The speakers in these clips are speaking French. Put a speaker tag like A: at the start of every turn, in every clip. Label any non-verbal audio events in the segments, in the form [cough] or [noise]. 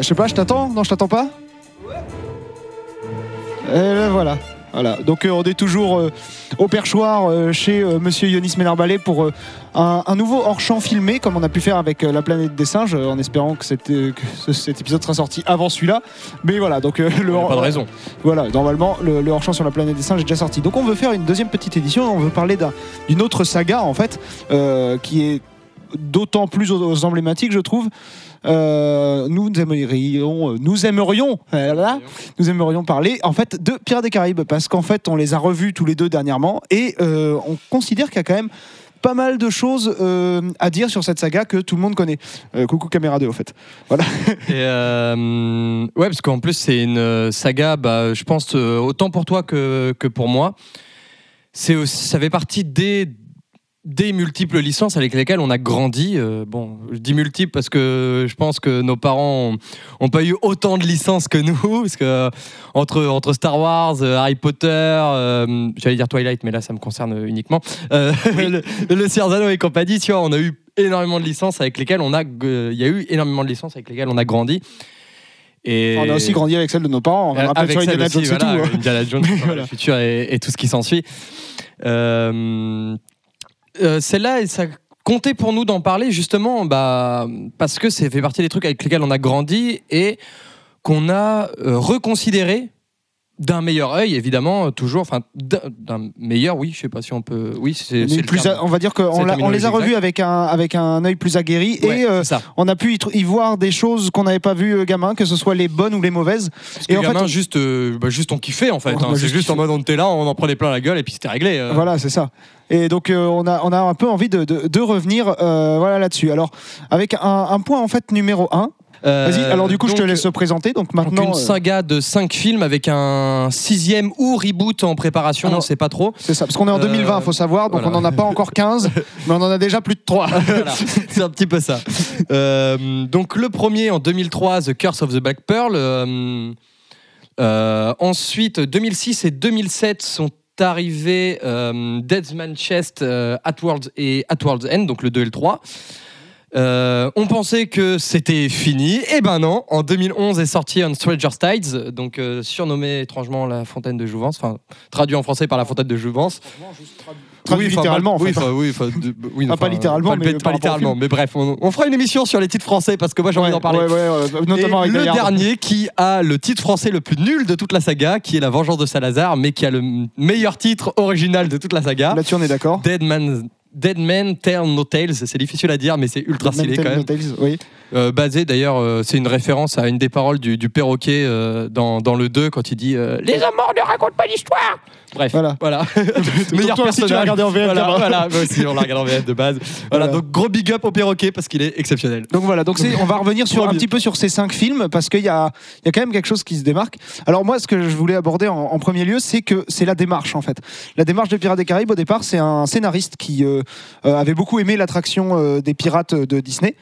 A: Je sais pas, je t'attends Non, je t'attends pas Et ben voilà. Voilà. Donc euh, on est toujours euh, au perchoir euh, chez euh, Monsieur Yonis Ménarbalé pour euh, un, un nouveau hors-champ filmé, comme on a pu faire avec euh, La planète des singes, euh, en espérant que, cette, euh, que ce- cet épisode sera sorti avant celui-là. Mais voilà, donc euh, le
B: a Pas de raison.
A: voilà, normalement, le, le hors-champ sur la planète des singes est déjà sorti. Donc on veut faire une deuxième petite édition, on veut parler d'un- d'une autre saga, en fait, euh, qui est d'autant plus aux- emblématiques, je trouve. Euh, nous aimerions, nous aimerions, [laughs] euh, nous aimerions parler en fait de Pirates des Caraïbes parce qu'en fait on les a revus tous les deux dernièrement et euh, on considère qu'il y a quand même pas mal de choses euh, à dire sur cette saga que tout le monde connaît. Euh, coucou caméra 2 en fait. Voilà. [laughs]
B: Euh, ouais, parce qu'en plus, c'est une euh, saga, bah, je pense, euh, autant pour toi que, que pour moi. C'est ça fait partie des, des multiples licences avec lesquelles on a grandi. Euh, bon, je dis multiples parce que je pense que nos parents ont, ont pas eu autant de licences que nous. [laughs] Parce que euh, entre, entre Star Wars, euh, Harry Potter, j'allais dire Twilight, mais là, ça me concerne uniquement. [laughs] le, le et compagnie, tu vois, on a eu énormément de licences avec lesquelles on a. Il y a eu énormément de licences avec lesquelles on a grandi. Et
A: On a aussi grandi avec celle de nos parents. On rappelle
B: avec
A: sur Indiana Jones
B: voilà,
A: tout. hein.
B: Indiana Jones, [laughs]
A: Voilà.
B: le futur et, et tout ce qui s'ensuit. Euh, euh, Celle-là, ça comptait pour nous d'en parler justement bah, parce que ça fait partie des trucs avec lesquels on a grandi et qu'on a euh, reconsidéré d'un meilleur œil, évidemment, euh, toujours, enfin, d'un meilleur, oui, je sais pas si on peut. Oui, c'est. C'est
A: plus a- on va dire qu'on
B: C'est
A: on les a revus avec un, avec un œil plus aguerri
B: Ouais,
A: et euh,
B: c'est
A: on a pu y, voir des choses qu'on n'avait pas vues euh, gamin, que ce soit les bonnes ou les mauvaises.
B: Parce
A: Et
B: que
A: en fait,
B: gamin,
A: on-
B: juste, euh, bah, juste on kiffait en fait. Hein.
A: a
B: C'est
A: juste
B: en mode on était là, on en prenait plein la gueule et puis c'était réglé.
A: Voilà, c'est ça. Et donc euh, on, a, on a un peu envie de, de- de revenir euh, voilà, là-dessus. Alors, avec un, un point en fait numéro 1.
B: Euh,
A: Vas-y, alors du coup, je te
B: donc,
A: laisse présenter. Donc
B: Donc
A: maintenant,
B: une
A: euh,
B: saga de 5 films avec un sixième ou reboot en préparation,
A: Alors,
B: on sait pas trop.
A: c'est ça. Parce qu'on est en
B: euh,
A: 2020, faut savoir. Donc
B: voilà.
A: on n'en a pas encore 15, [laughs] mais on en a déjà plus de 3.
B: Voilà, c'est un petit peu ça. Euh, donc le premier en 2003, The Curse of the Black Pearl. Ensuite, 2006 et 2007 sont arrivés euh, Dead Man's Chest, euh, At World's et World's End, donc le 2 et le 3. Euh, on pensait que c'était fini, et ben non. En 2011 est sorti On Stranger's Tides, donc euh, surnommé étrangement la fontaine de Jouvence, enfin traduit en français par la fontaine de Jouvence. Oui, enfin,
A: littéralement, en
B: oui,
A: fait.
B: oui, enfin, de- oui,
A: Pas- pas
B: enfin,
A: littéralement,
B: pas,
A: mais
B: pas littéralement. Mais bref, on, on fera une émission sur les titres français parce que moi j'ai envie d'en parler.
A: notamment avec
B: le
A: Gaillard.
B: dernier qui a le titre français le plus nul de toute la saga, qui est La Vengeance de Salazar, mais qui a le meilleur titre original de toute la saga.
A: Là-dessus, on est d'accord.
B: Dead Man, Dead Man Tell No Tales, c'est difficile à dire, mais c'est ultra stylé quand même.
A: Tales, oui.
B: Euh, basé d'ailleurs, euh, c'est une référence à une des paroles du, du perroquet euh, dans, dans le 2 quand il dit Les hommes morts ne racontent pas l'histoire Bref,
A: Voilà.
B: voilà. [laughs]
A: Toi aussi, tu l'as regardé en VF,
B: Voilà, voilà, moi aussi, on l'a regardé en VF de base. Voilà,
A: Voilà.
B: donc gros big up au perroquet parce qu'il est exceptionnel.
A: Donc voilà, donc on va revenir sur un petit peu sur ces cinq films parce qu'il y a, il y a quand même quelque chose qui se démarque. Alors moi, ce que je voulais aborder en, en premier lieu, c'est que c'est la démarche en fait. La démarche des Pirates des Caraïbes au départ, c'est un scénariste qui avait beaucoup aimé l'attraction des pirates de Disney.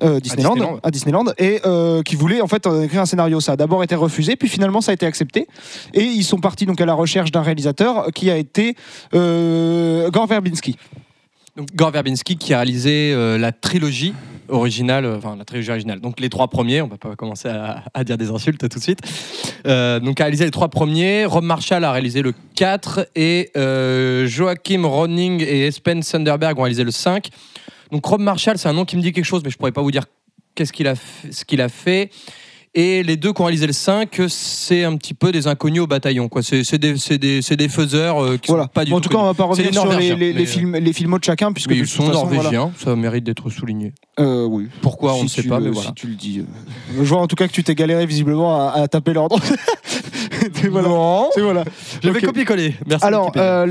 A: Euh, Disneyland,
B: Disneyland.
A: à Disneyland et euh, qui voulait en fait euh, écrire un scénario. Ça a d'abord été refusé, puis finalement ça a été accepté. Et ils sont partis donc à la recherche d'un réalisateur qui a été euh, Gore Verbinski.
B: Donc Gore Verbinski qui a réalisé la trilogie originale, enfin la trilogie originale. Donc les trois premiers, on va pas commencer à, à dire des insultes tout de suite. Euh, donc a réalisé les trois premiers. Rob Marshall a réalisé le 4 et euh, Joachim Ronning et Espen Sunderberg ont réalisé le 5. Donc Rob Marshall, c'est un nom qui me dit quelque chose, mais je pourrais pas vous dire qu'est-ce qu'il a, fait- ce qu'il a fait. Et les deux qui ont réalisé le 5, c'est un petit peu des inconnus au bataillon. quoi. C'est c'est des, c'est des, c'est des faiseurs euh, qui
A: Voilà.
B: sont pas du
A: en
B: tout
A: cas, on va pas revenir sur les, les, les films, les films de chacun, puisque
B: mais ils sont
A: façon, voilà.
B: norvégiens, ça mérite d'être souligné.
A: Euh, oui.
B: Pourquoi, on
A: Si
B: ne sait pas,
A: le-
B: mais
A: si
B: voilà.
A: tu le dis. euh. Je vois en tout cas que tu t'es galéré visiblement à, à taper l'ordre. [laughs] [laughs] Voilà. C'est voilà.
B: je vais
A: Ok.
B: copier-coller. Merci.
A: Alors,
B: Wikipédia.
A: euh,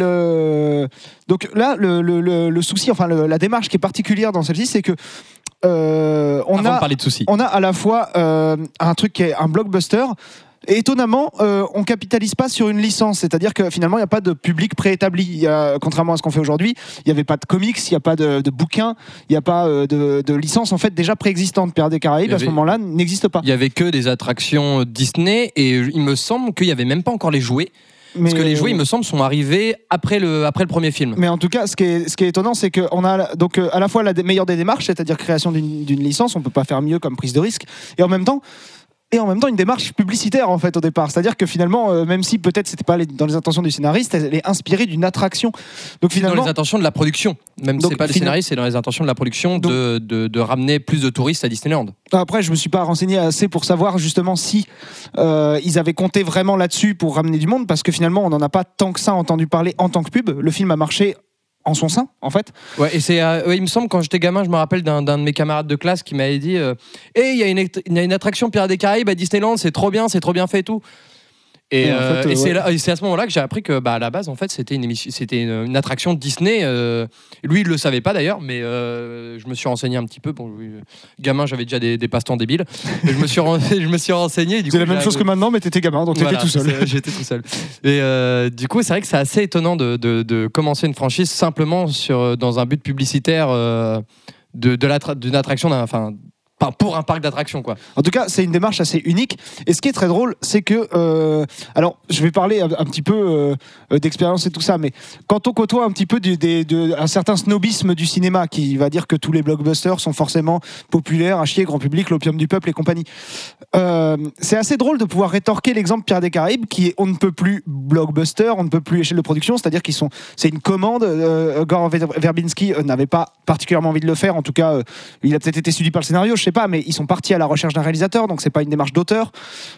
A: le... donc là, le, le- le- le souci, enfin le- la démarche qui est particulière dans celle-ci, c'est que euh, on,
B: Avant de
A: a,
B: parler de soucis.
A: on a à la fois euh, un truc qui est un blockbuster. Et étonnamment, euh, on capitalise pas sur une licence, c'est-à-dire que finalement, il n'y a pas de public préétabli. Il y a, contrairement à ce qu'on fait aujourd'hui, il n'y avait pas de comics, il n'y a pas de, de bouquins, il n'y a pas euh, de, de licence en fait déjà préexistante. Pirates des Caraïbes à ce moment-là n'existe pas.
B: Il y avait que des attractions Disney et il me semble qu'il y avait même pas encore les jouets. Parce que les jouets, il me semble, sont arrivés après le, après le premier film.
A: Mais en tout cas, ce qui est, ce qui est étonnant, c'est qu'on a donc euh, à la fois la meilleure des démarches, c'est-à-dire création d'une d'une licence, on peut pas faire mieux comme prise de risque, et en même temps, et en même temps une démarche publicitaire en fait au départ. C'est-à-dire que finalement, euh, même si peut-être c'était pas les- dans les intentions du scénariste, elle est inspirée d'une attraction. Donc
B: Dans les intentions de la production. Même si c'est pas le scénariste, c'est dans les intentions de la production
A: Donc-
B: de, de, de ramener plus de touristes à Disneyland.
A: après je me suis pas renseigné assez pour savoir justement si euh, ils avaient compté vraiment là-dessus pour ramener du monde, parce que finalement on n'en a pas tant que ça entendu parler en tant que pub. Le film a marché en son sein en fait.
B: Ouais, et c'est, euh, il me semble, quand j'étais gamin, je me rappelle d'un, de mes camarades de classe qui m'avait dit euh, Hey, il y, y a une attraction Pirates des Caraïbes à Disneyland, c'est trop bien, c'est trop bien fait et tout. Et,
A: Et en fait, euh,
B: et c'est,
A: ouais.
B: à ce moment-là que j'ai appris que, bah, à la base, en fait, c'était une, émission, c'était une, une attraction Disney. euh, lui, il le savait pas d'ailleurs, mais euh, je me suis renseigné un petit peu. Bon, euh, gamin, j'avais déjà des, des passe-temps débiles. Je me suis, [laughs] je me suis renseigné.
A: C'est la même chose que maintenant, mais t'étais gamin, donc t'étais
B: voilà,
A: tout seul.
B: J'étais tout seul. Et du coup, c'est vrai que c'est assez étonnant de, de- de commencer une franchise simplement sur, dans un but publicitaire de, de attraction, enfin, pour un parc d'attractions, quoi.
A: En tout cas, c'est une démarche assez unique. Et ce qui est très drôle, c'est que. euh, alors, je vais parler un, petit peu euh, d'expérience et tout ça, mais quand on côtoie un petit peu du- des- de- un certain snobisme du cinéma qui va dire que tous les blockbusters sont forcément populaires, à chier, grand public, l'opium du peuple et compagnie, euh, c'est assez drôle de pouvoir rétorquer l'exemple Pierre des Caraïbes qui est on ne peut plus blockbuster, on ne peut plus échelle de production, c'est-à-dire qu'ils sont. C'est une commande. Gore Ver- Verbinski n'avait pas particulièrement envie de le faire, en tout cas, il a peut-être été séduit par le scénario, je sais pas, mais ils sont partis à la recherche d'un réalisateur, donc c'est pas une démarche d'auteur.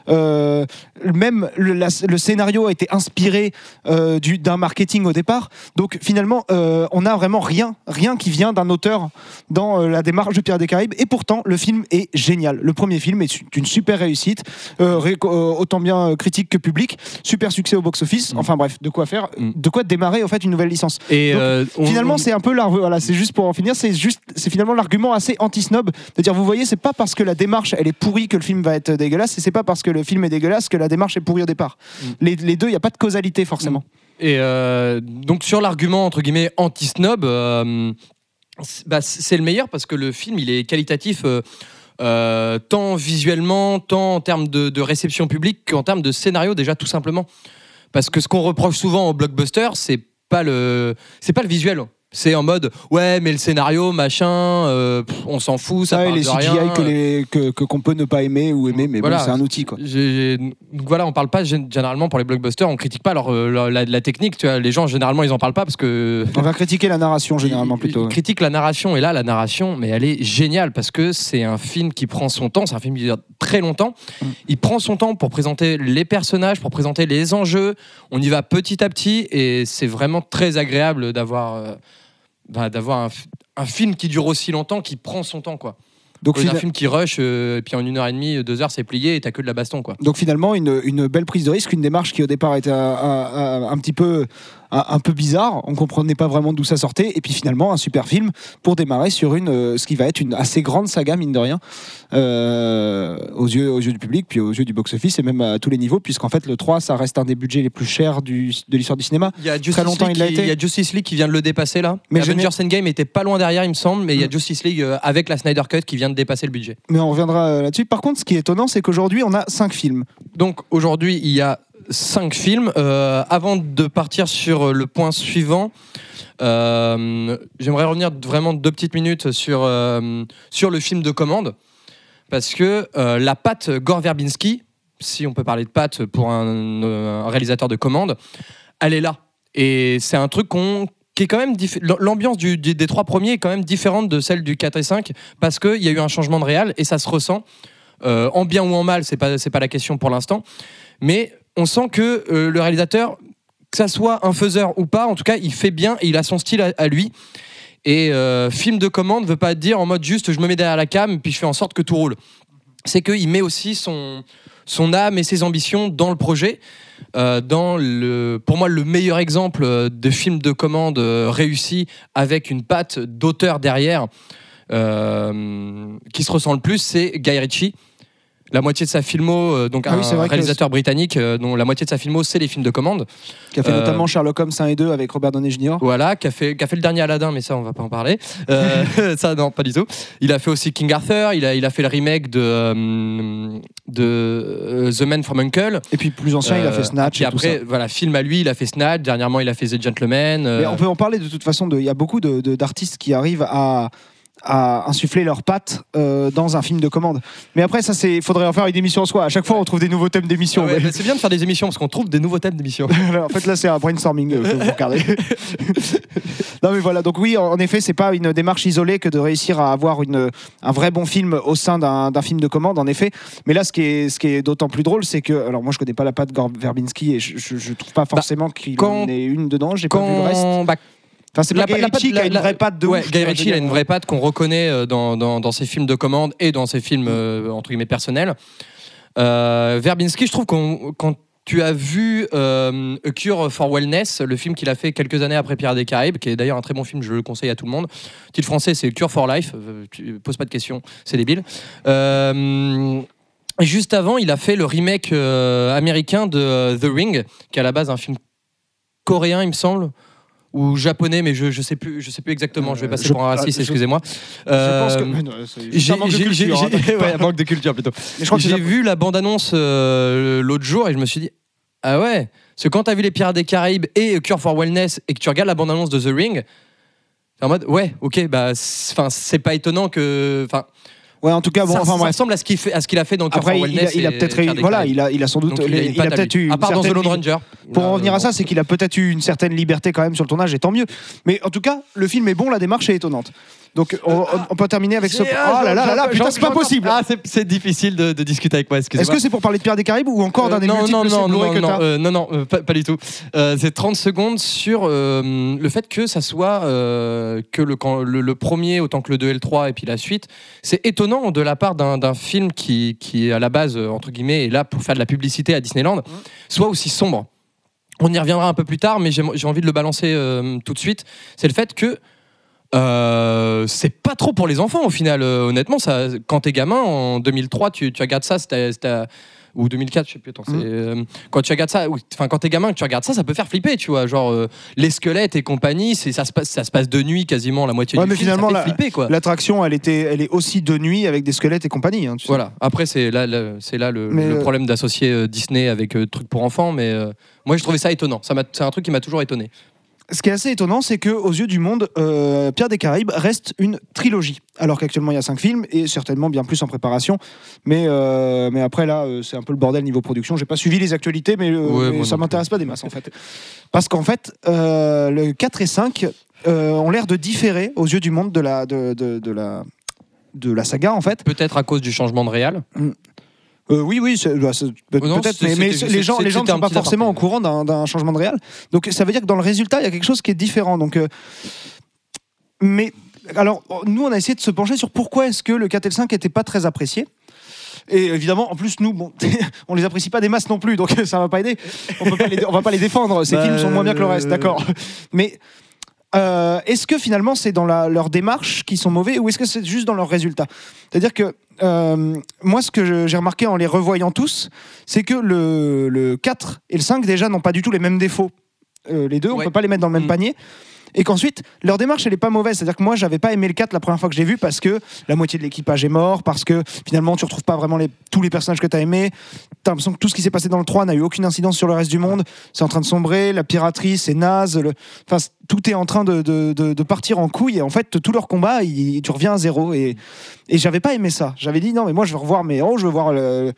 A: Euh, même le, la- le scénario a été inspiré euh, du- d'un marketing au départ, donc finalement, euh, on a vraiment rien, rien qui vient d'un auteur dans euh, la démarche de Pierre des Caraïbes, et pourtant le film est génial. Le premier film est une super réussite, ré- autant bien critique que public, super succès au box-office.
B: Mm.
A: Enfin bref, de quoi faire,
B: Mm.
A: de quoi démarrer en fait une nouvelle licence.
B: Et
A: Donc, Finalement,
B: on-
A: c'est un peu l'argument. Voilà, c'est juste pour en finir. C'est juste, c'est finalement l'argument assez anti-snob de dire, vous voyez, c'est pas parce que la démarche elle est pourrie que le film va être dégueulasse, et c'est pas parce que le film est dégueulasse que la démarche est pourrie au départ.
B: Mm.
A: Les, les deux, il y a pas de causalité forcément.
B: Et euh, donc sur l'argument entre guillemets anti-snob, euh, c'est- bah, c'est le meilleur parce que le film il est qualitatif euh, tant visuellement, tant en termes de, de réception publique qu'en termes de scénario déjà tout simplement. Parce que ce qu'on reproche souvent au blockbuster, c'est pas le, c'est pas le visuel. C'est en mode ouais mais le scénario machin, euh, pff, on s'en fout, ça
A: et
B: parle
A: les
B: de
A: CGI
B: rien.
A: que les que qu'on peut ne pas aimer ou aimer, mais
B: Voilà.
A: bon, c'est un outil quoi.
B: J'ai- donc voilà, on parle pas gén- généralement pour les blockbusters, on critique pas leur, euh, leur- la, la technique. Tu vois, les gens généralement ils en parlent pas parce que
A: On va critiquer la narration généralement plutôt. ouais.
B: critiquent la narration et là la narration, mais elle est géniale parce que c'est un film qui prend son temps, c'est un film qui dure très longtemps.
A: Mm.
B: Il prend son temps pour présenter les personnages, pour présenter les enjeux. On y va petit à petit et c'est vraiment très agréable d'avoir euh, bah, d'avoir un, un film qui dure aussi longtemps, qui prend son temps quoi.
A: Donc,
B: d'un
A: fina-
B: film qui rush euh, et puis en une heure et demie, deux heures c'est plié et t'as que de la baston quoi.
A: donc finalement, une, une belle prise de risque, une démarche qui au départ était un, un- un- un petit peu un, peu bizarre. On comprenait pas vraiment d'où ça sortait, et puis finalement un super film pour démarrer sur une euh, ce qui va être une assez grande saga mine de rien euh, aux yeux aux yeux du public, puis aux yeux du box-office et même à tous les niveaux, puisqu'en fait le 3 ça reste un des budgets les plus chers du- de l'histoire du cinéma.
B: Il y a Justice,
A: longtemps,
B: League
A: il
B: qui,
A: été.
B: il y a Justice League qui vient de le dépasser là.
A: Mais
B: Avengers Endgame était pas loin derrière, il me semble, mais il y a
A: Mm.
B: Justice League euh, avec la Snyder Cut qui vient de dépasser le budget.
A: Mais on reviendra là-dessus. Par contre, ce qui est étonnant, c'est qu'aujourd'hui on a 5 films.
B: Donc aujourd'hui, il y a cinq films. Euh, avant de partir sur le point suivant, euh, j'aimerais revenir vraiment deux petites minutes sur, euh, sur le film de commande. Parce que la patte Gore Verbinski, si on peut parler de patte pour un, réalisateur de commande, elle est là. Et c'est un truc qui est quand même l'ambiance des trois premiers est quand même différente de celle du 4 et 5 parce qu'il y a eu un changement de réal et ça se ressent en bien ou en mal c'est pas c'est pas la question pour l'instant mais on sent que euh, le réalisateur que ça soit un faiseur ou pas en tout cas il fait bien et il a son style à, lui. Et euh, film de commande veut pas dire en mode juste je me mets derrière la cam puis je fais en sorte que tout roule. C'est qu'il met aussi son âme et ses ambitions dans le projet. Euh, dans pour moi, le meilleur exemple de film de commande réussi avec une patte d'auteur derrière qui se ressent le plus, c'est Guy Ritchie. La moitié de sa filmo, euh, donc
A: Ah
B: un
A: vrai
B: réalisateur britannique, euh, dont la moitié de sa filmo, c'est les films de commande.
A: qui a fait
B: Euh,
A: notamment Sherlock Holmes 1 et 2 avec Robert Downey Jr.
B: Voilà, qui a, fait, qui a fait le dernier Aladdin, mais ça, on va pas en parler. [laughs] Ça, non, pas du tout. Il a fait aussi King Arthur, il a, il a fait le remake de, de The Man from Uncle.
A: Et puis plus ancien, il a fait Snatch et tout
B: après,
A: ça.
B: voilà, film à lui, il a fait Snatch. Dernièrement, il a fait The Gentleman.
A: Mais on peut en parler de toute façon. Il y a beaucoup de- de- d'artistes qui arrivent à, à insuffler leurs pattes euh, dans un film de commande. Mais après, ça, c'est, faudrait en faire une émission en soi. À chaque fois, on trouve des nouveaux thèmes d'émission.
B: Ah ouais, bah, c'est bien de faire des émissions parce qu'on trouve des nouveaux thèmes d'émissions. [laughs]
A: en fait, là, c'est un brainstorming euh, que vous regardez. [laughs] non, mais voilà. Donc oui, en effet, c'est pas une démarche isolée que de réussir à avoir une, un vrai bon film au sein d'un, film de commande, en effet. Mais là, ce qui est, ce qui est d'autant plus drôle, c'est que, alors moi, je connais pas la patte Gore Verbinski et je, je, je trouve pas forcément qu'il
B: Bah, quand-
A: en ait une dedans. J'ai pas vu le reste.
B: Bah,
A: Enfin, c'est Guy Ritchie qui a une
B: la-
A: vraie patte de
B: ouais,
A: ouf.
B: Guy Ritchie, il a une vraie patte qu'on reconnaît euh, dans, dans, dans ses films de commande et dans ses films euh, entre guillemets personnels. Euh, Verbinski, je trouve qu'on quand tu as vu euh, A Cure for Wellness, le film qu'il a fait quelques années après Pierre des Caraïbes, qui est d'ailleurs un très bon film, je le conseille à tout le monde. Titre français, c'est Cure for Life. Tu poses pas de questions, c'est débile. Euh, juste avant, il a fait le remake américain de The Ring, qui est à la base un film coréen, il me semble, ou japonais, mais je, je sais plus, je sais plus exactement. je vais
A: Euh,
B: passer
A: je-
B: pour un raciste, excusez-moi.
A: Je pense que. Mais non, c'est juste
B: j'ai
A: un manque de
B: j'ai-
A: culture,
B: j'ai-
A: t'inquiète [laughs]
B: ouais,
A: pas.
B: manque de culture plutôt.
A: Mais je crois que
B: J'ai vu la bande-annonce euh, l'autre jour et je me suis dit ah ouais, parce que quand t'as vu les Pirates des Caraïbes et Cure for Wellness et que tu regardes la bande-annonce de The Ring, t'es en mode ouais, ok, bah enfin c'est pas étonnant que enfin
A: Ouais, en tout cas, bon,
B: ça,
A: enfin
B: ça ressemble à ce qu'il fait à ce qu'il a fait dans
A: Après, il a, il a peut-être voilà, il a, il a sans doute,
B: Donc, il a
A: il a peut-être eu.
B: à part dans The Lone Ranger.
A: Pour en revenir à ça, c'est qu'il a peut-être eu une certaine liberté quand même sur le tournage, et tant mieux. Mais en tout cas, le film est bon, la démarche est étonnante. Donc on, on- on peut terminer avec ce. Oh
B: ah,
A: là là là là, putain, c'est pas possible.
B: Ah, c'est- difficile de, de discuter avec moi.
A: Est-ce que c'est pour parler de Pierre des Caraïbes ou encore d'un des
B: non,
A: multiples
B: non, non, non,
A: que
B: non, euh, non, non, euh, pas, pas du tout. Euh, c'est 30 secondes sur euh, le fait que ça soit euh, que le, quand, le, le premier autant que le 2 et le 3 et puis la suite. C'est étonnant de la part d'un film qui, qui, à la base, euh, entre guillemets, est là pour faire de la publicité à Disneyland, soit aussi sombre. On y reviendra un peu plus tard, mais j'ai envie de le balancer euh, tout de suite. C'est le fait que euh, c'est pas trop pour les enfants au final. Euh, honnêtement, ça, quand t'es gamin, en 2003, tu, tu regardes ça, c'était- ou 2004, je sais plus. Attends, euh, quand tu regardes ça, enfin quand t'es gamin, que tu regardes ça, ça peut faire flipper, tu vois. Genre euh, les squelettes et compagnie, c'est ça se passe, ça se passe de nuit quasiment la moitié
A: Ouais,
B: du
A: mais
B: film.
A: finalement,
B: ça
A: la-
B: flipper quoi.
A: L'attraction, elle était, elle est aussi de nuit avec des squelettes et compagnie. hein, tu sais.
B: Voilà. Après, c'est là, là- c'est là le,
A: euh,
B: problème d'associer euh, Disney avec euh, trucs pour enfants. Mais euh, moi, je trouvais ça étonnant. Ça c'est un truc qui m'a toujours étonné.
A: Ce qui est assez étonnant, c'est que aux yeux du monde, euh, Pierre des Caraïbes reste une trilogie. Alors qu'actuellement il y a cinq films et certainement bien plus en préparation. Mais, euh, mais après là, euh, c'est un peu le bordel niveau production. J'ai pas suivi les actualités, mais,
B: Ouais,
A: mais ça m'intéresse pas des masses en fait. Parce qu'en fait, le 4 et 5 euh, ont l'air de différer aux yeux du monde de la, de, de- de la, de la saga en fait.
B: Peut-être à cause du changement de réal.
A: Euh, oui, oui, bah,
B: Oh
A: peut-être,
B: c'était-
A: mais, mais les gens, les gens ne sont pas forcément au courant d'un changement de réal. Donc ça veut dire que dans le résultat, il y a quelque chose qui est différent. Donc, euh, mais alors, nous, on a essayé de se pencher sur pourquoi est-ce que le 4 et le 5 n'étaient pas très appréciés. Et évidemment, en plus, nous, bon, [laughs] on les apprécie pas des masses non plus, donc [laughs] ça va pas aider. On on va pas les défendre. Ces
B: Bah,
A: films sont moins bien que le reste,
B: euh,
A: d'accord. Mais euh, est-ce que finalement c'est dans la- leur démarche qui sont mauvais ou est-ce que c'est juste dans leurs résultats? C'est-à-dire que euh, moi, ce que j'ai remarqué en les revoyant tous, c'est que le, le 4 et le 5 déjà n'ont pas du tout les mêmes défauts. Euh, les deux, on
B: Ouais.
A: peut pas les mettre dans le même
B: Mm.
A: panier. Et qu'ensuite, leur démarche, elle est pas mauvaise. C'est-à-dire que moi, j'avais pas aimé le 4 la première fois que j'ai vu parce que la moitié de l'équipage est mort, parce que finalement, tu retrouves pas vraiment tous les personnages que tu as aimés. T'as l'impression que tout ce qui s'est passé dans le 3 n'a eu aucune incidence sur le reste du monde. C'est en train de sombrer, la piraterie, c'est naze. Enfin, tout est en train de, partir en couille. Et en fait, tout leur combat, tu reviens à zéro. Et, et j'avais pas aimé ça. J'avais dit non, mais moi, je veux revoir mes héros, je veux voir le-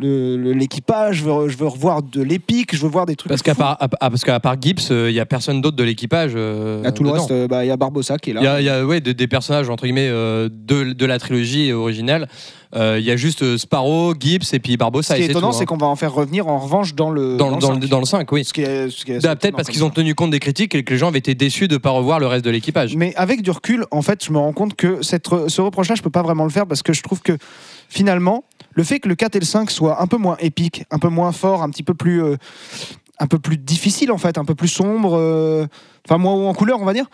A: l'équipage, je, veux, je veux revoir de l'épique, je veux voir des trucs.
B: Parce qu'à part, à- à- parce qu'à part Gibbs, il n'y a personne d'autre de l'équipage. euh,
A: À tout le reste, euh, bah, il y a Barbossa qui est là.
B: Il y a, il y a, ouais, des, des personnages entre guillemets euh, de, de la trilogie originale. Euh, Il y a juste euh, Sparrow, Gibbs et puis Barbossa.
A: Ce qui est étonnant, c'est
B: hein.
A: qu'on va en faire revenir en revanche dans le.
B: dans, dans,
A: le
B: le,
A: 5.
B: dans le 5, oui.
A: Ce qui est, ce qui est assez
B: Bah, Peut-être parce qu'ils ont tenu compte des critiques et que les gens avaient été déçus de ne pas revoir le reste de l'équipage.
A: Mais avec du recul, en fait, je me rends compte que cette ce reproche-là, je peux pas vraiment le faire parce que je trouve que finalement, le fait que le 4 et le 5 soient un peu moins épiques, un peu moins forts, un petit peu plus. euh, un peu plus difficile en fait, un peu plus sombre, euh, enfin moins haut en couleur on va dire,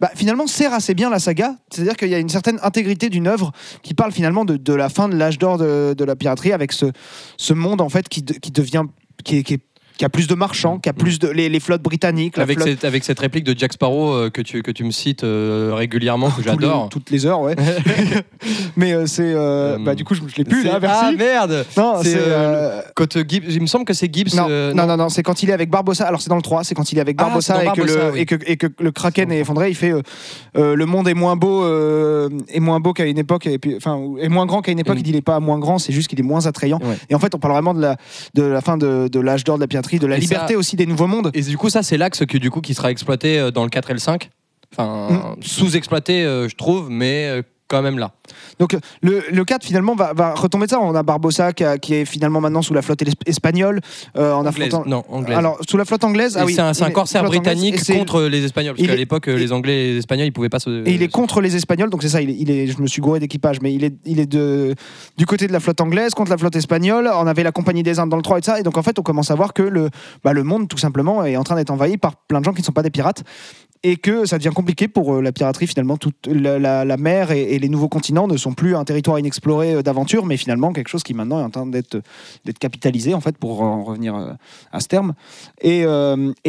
A: bah, finalement sert assez bien la saga. C'est-à-dire qu'il y a une certaine intégrité d'une œuvre qui parle finalement de, la fin de l'âge d'or de, la piraterie avec ce, monde en fait qui, qui devient qui est qui a plus de marchands, qui a plus de les, les flottes britanniques, la
B: Avec
A: flotte-
B: cette, avec cette réplique de Jack Sparrow euh, que, tu, que tu me cites euh, régulièrement, que j'adore.
A: toutes les heures, ouais. [laughs] [laughs] Mais euh, c'est, bah du coup, je, je l'ai plus là. Merci.
B: Ah merde
A: non,
B: c'est, Quand Gibbs, il me semble que c'est Gibbs.
A: non, non, non, non, c'est quand il est avec Barbossa. Alors c'est dans le 3, c'est quand il est avec
B: Ah,
A: Barbossa, et, que le,
B: oui.
A: et, que, et que le Kraken est effondré. Il fait le monde est moins beau, est moins beau qu'à une époque, et puis, enfin, est moins grand qu'à une époque.
B: Mm.
A: Il dit il est pas moins grand, c'est juste qu'il est moins attrayant.
B: Ouais.
A: Et en fait, on parle vraiment de la, de la fin de, de l'âge d'or de la piraterie, de la
B: Et
A: liberté
B: ça-
A: aussi des nouveaux mondes.
B: Et du coup, ça, c'est l'axe que, du coup, qui sera exploité euh, dans le 4 et le 5. Enfin,
A: Mm.
B: sous-exploité, euh, je trouve, mais euh, quand même là.
A: Donc le, le 4 finalement va, va retomber de ça. On a Barbossa qui, a- qui est finalement maintenant sous la flotte es- espagnole. euh, en
B: Anglaise.
A: affrontant.
B: Non, anglaise.
A: Alors sous la flotte anglaise, ah oui,
B: c'est un, corsaire britannique contre les Espagnols. Parce
A: il
B: qu'à l'époque, les Anglais et les Espagnols, ils pouvaient pas se.
A: Et il est contre les Espagnols, donc c'est ça. Il est, il est- je me suis gouré d'équipage, mais il est, il est de, du côté de la flotte anglaise contre la flotte espagnole. On avait la compagnie des Indes dans le 3 et ça. Et donc en fait, on commence à voir que le, bah, le monde, tout simplement, est en train d'être envahi par plein de gens qui ne sont pas des pirates. Et que ça devient compliqué pour euh, la piraterie, finalement. Toute la, mer et, les nouveaux continents ne sont plus un territoire inexploré euh, d'aventure, mais finalement quelque chose qui maintenant est en train d'être capitalisé, en fait, pour en revenir euh, à ce terme. Et,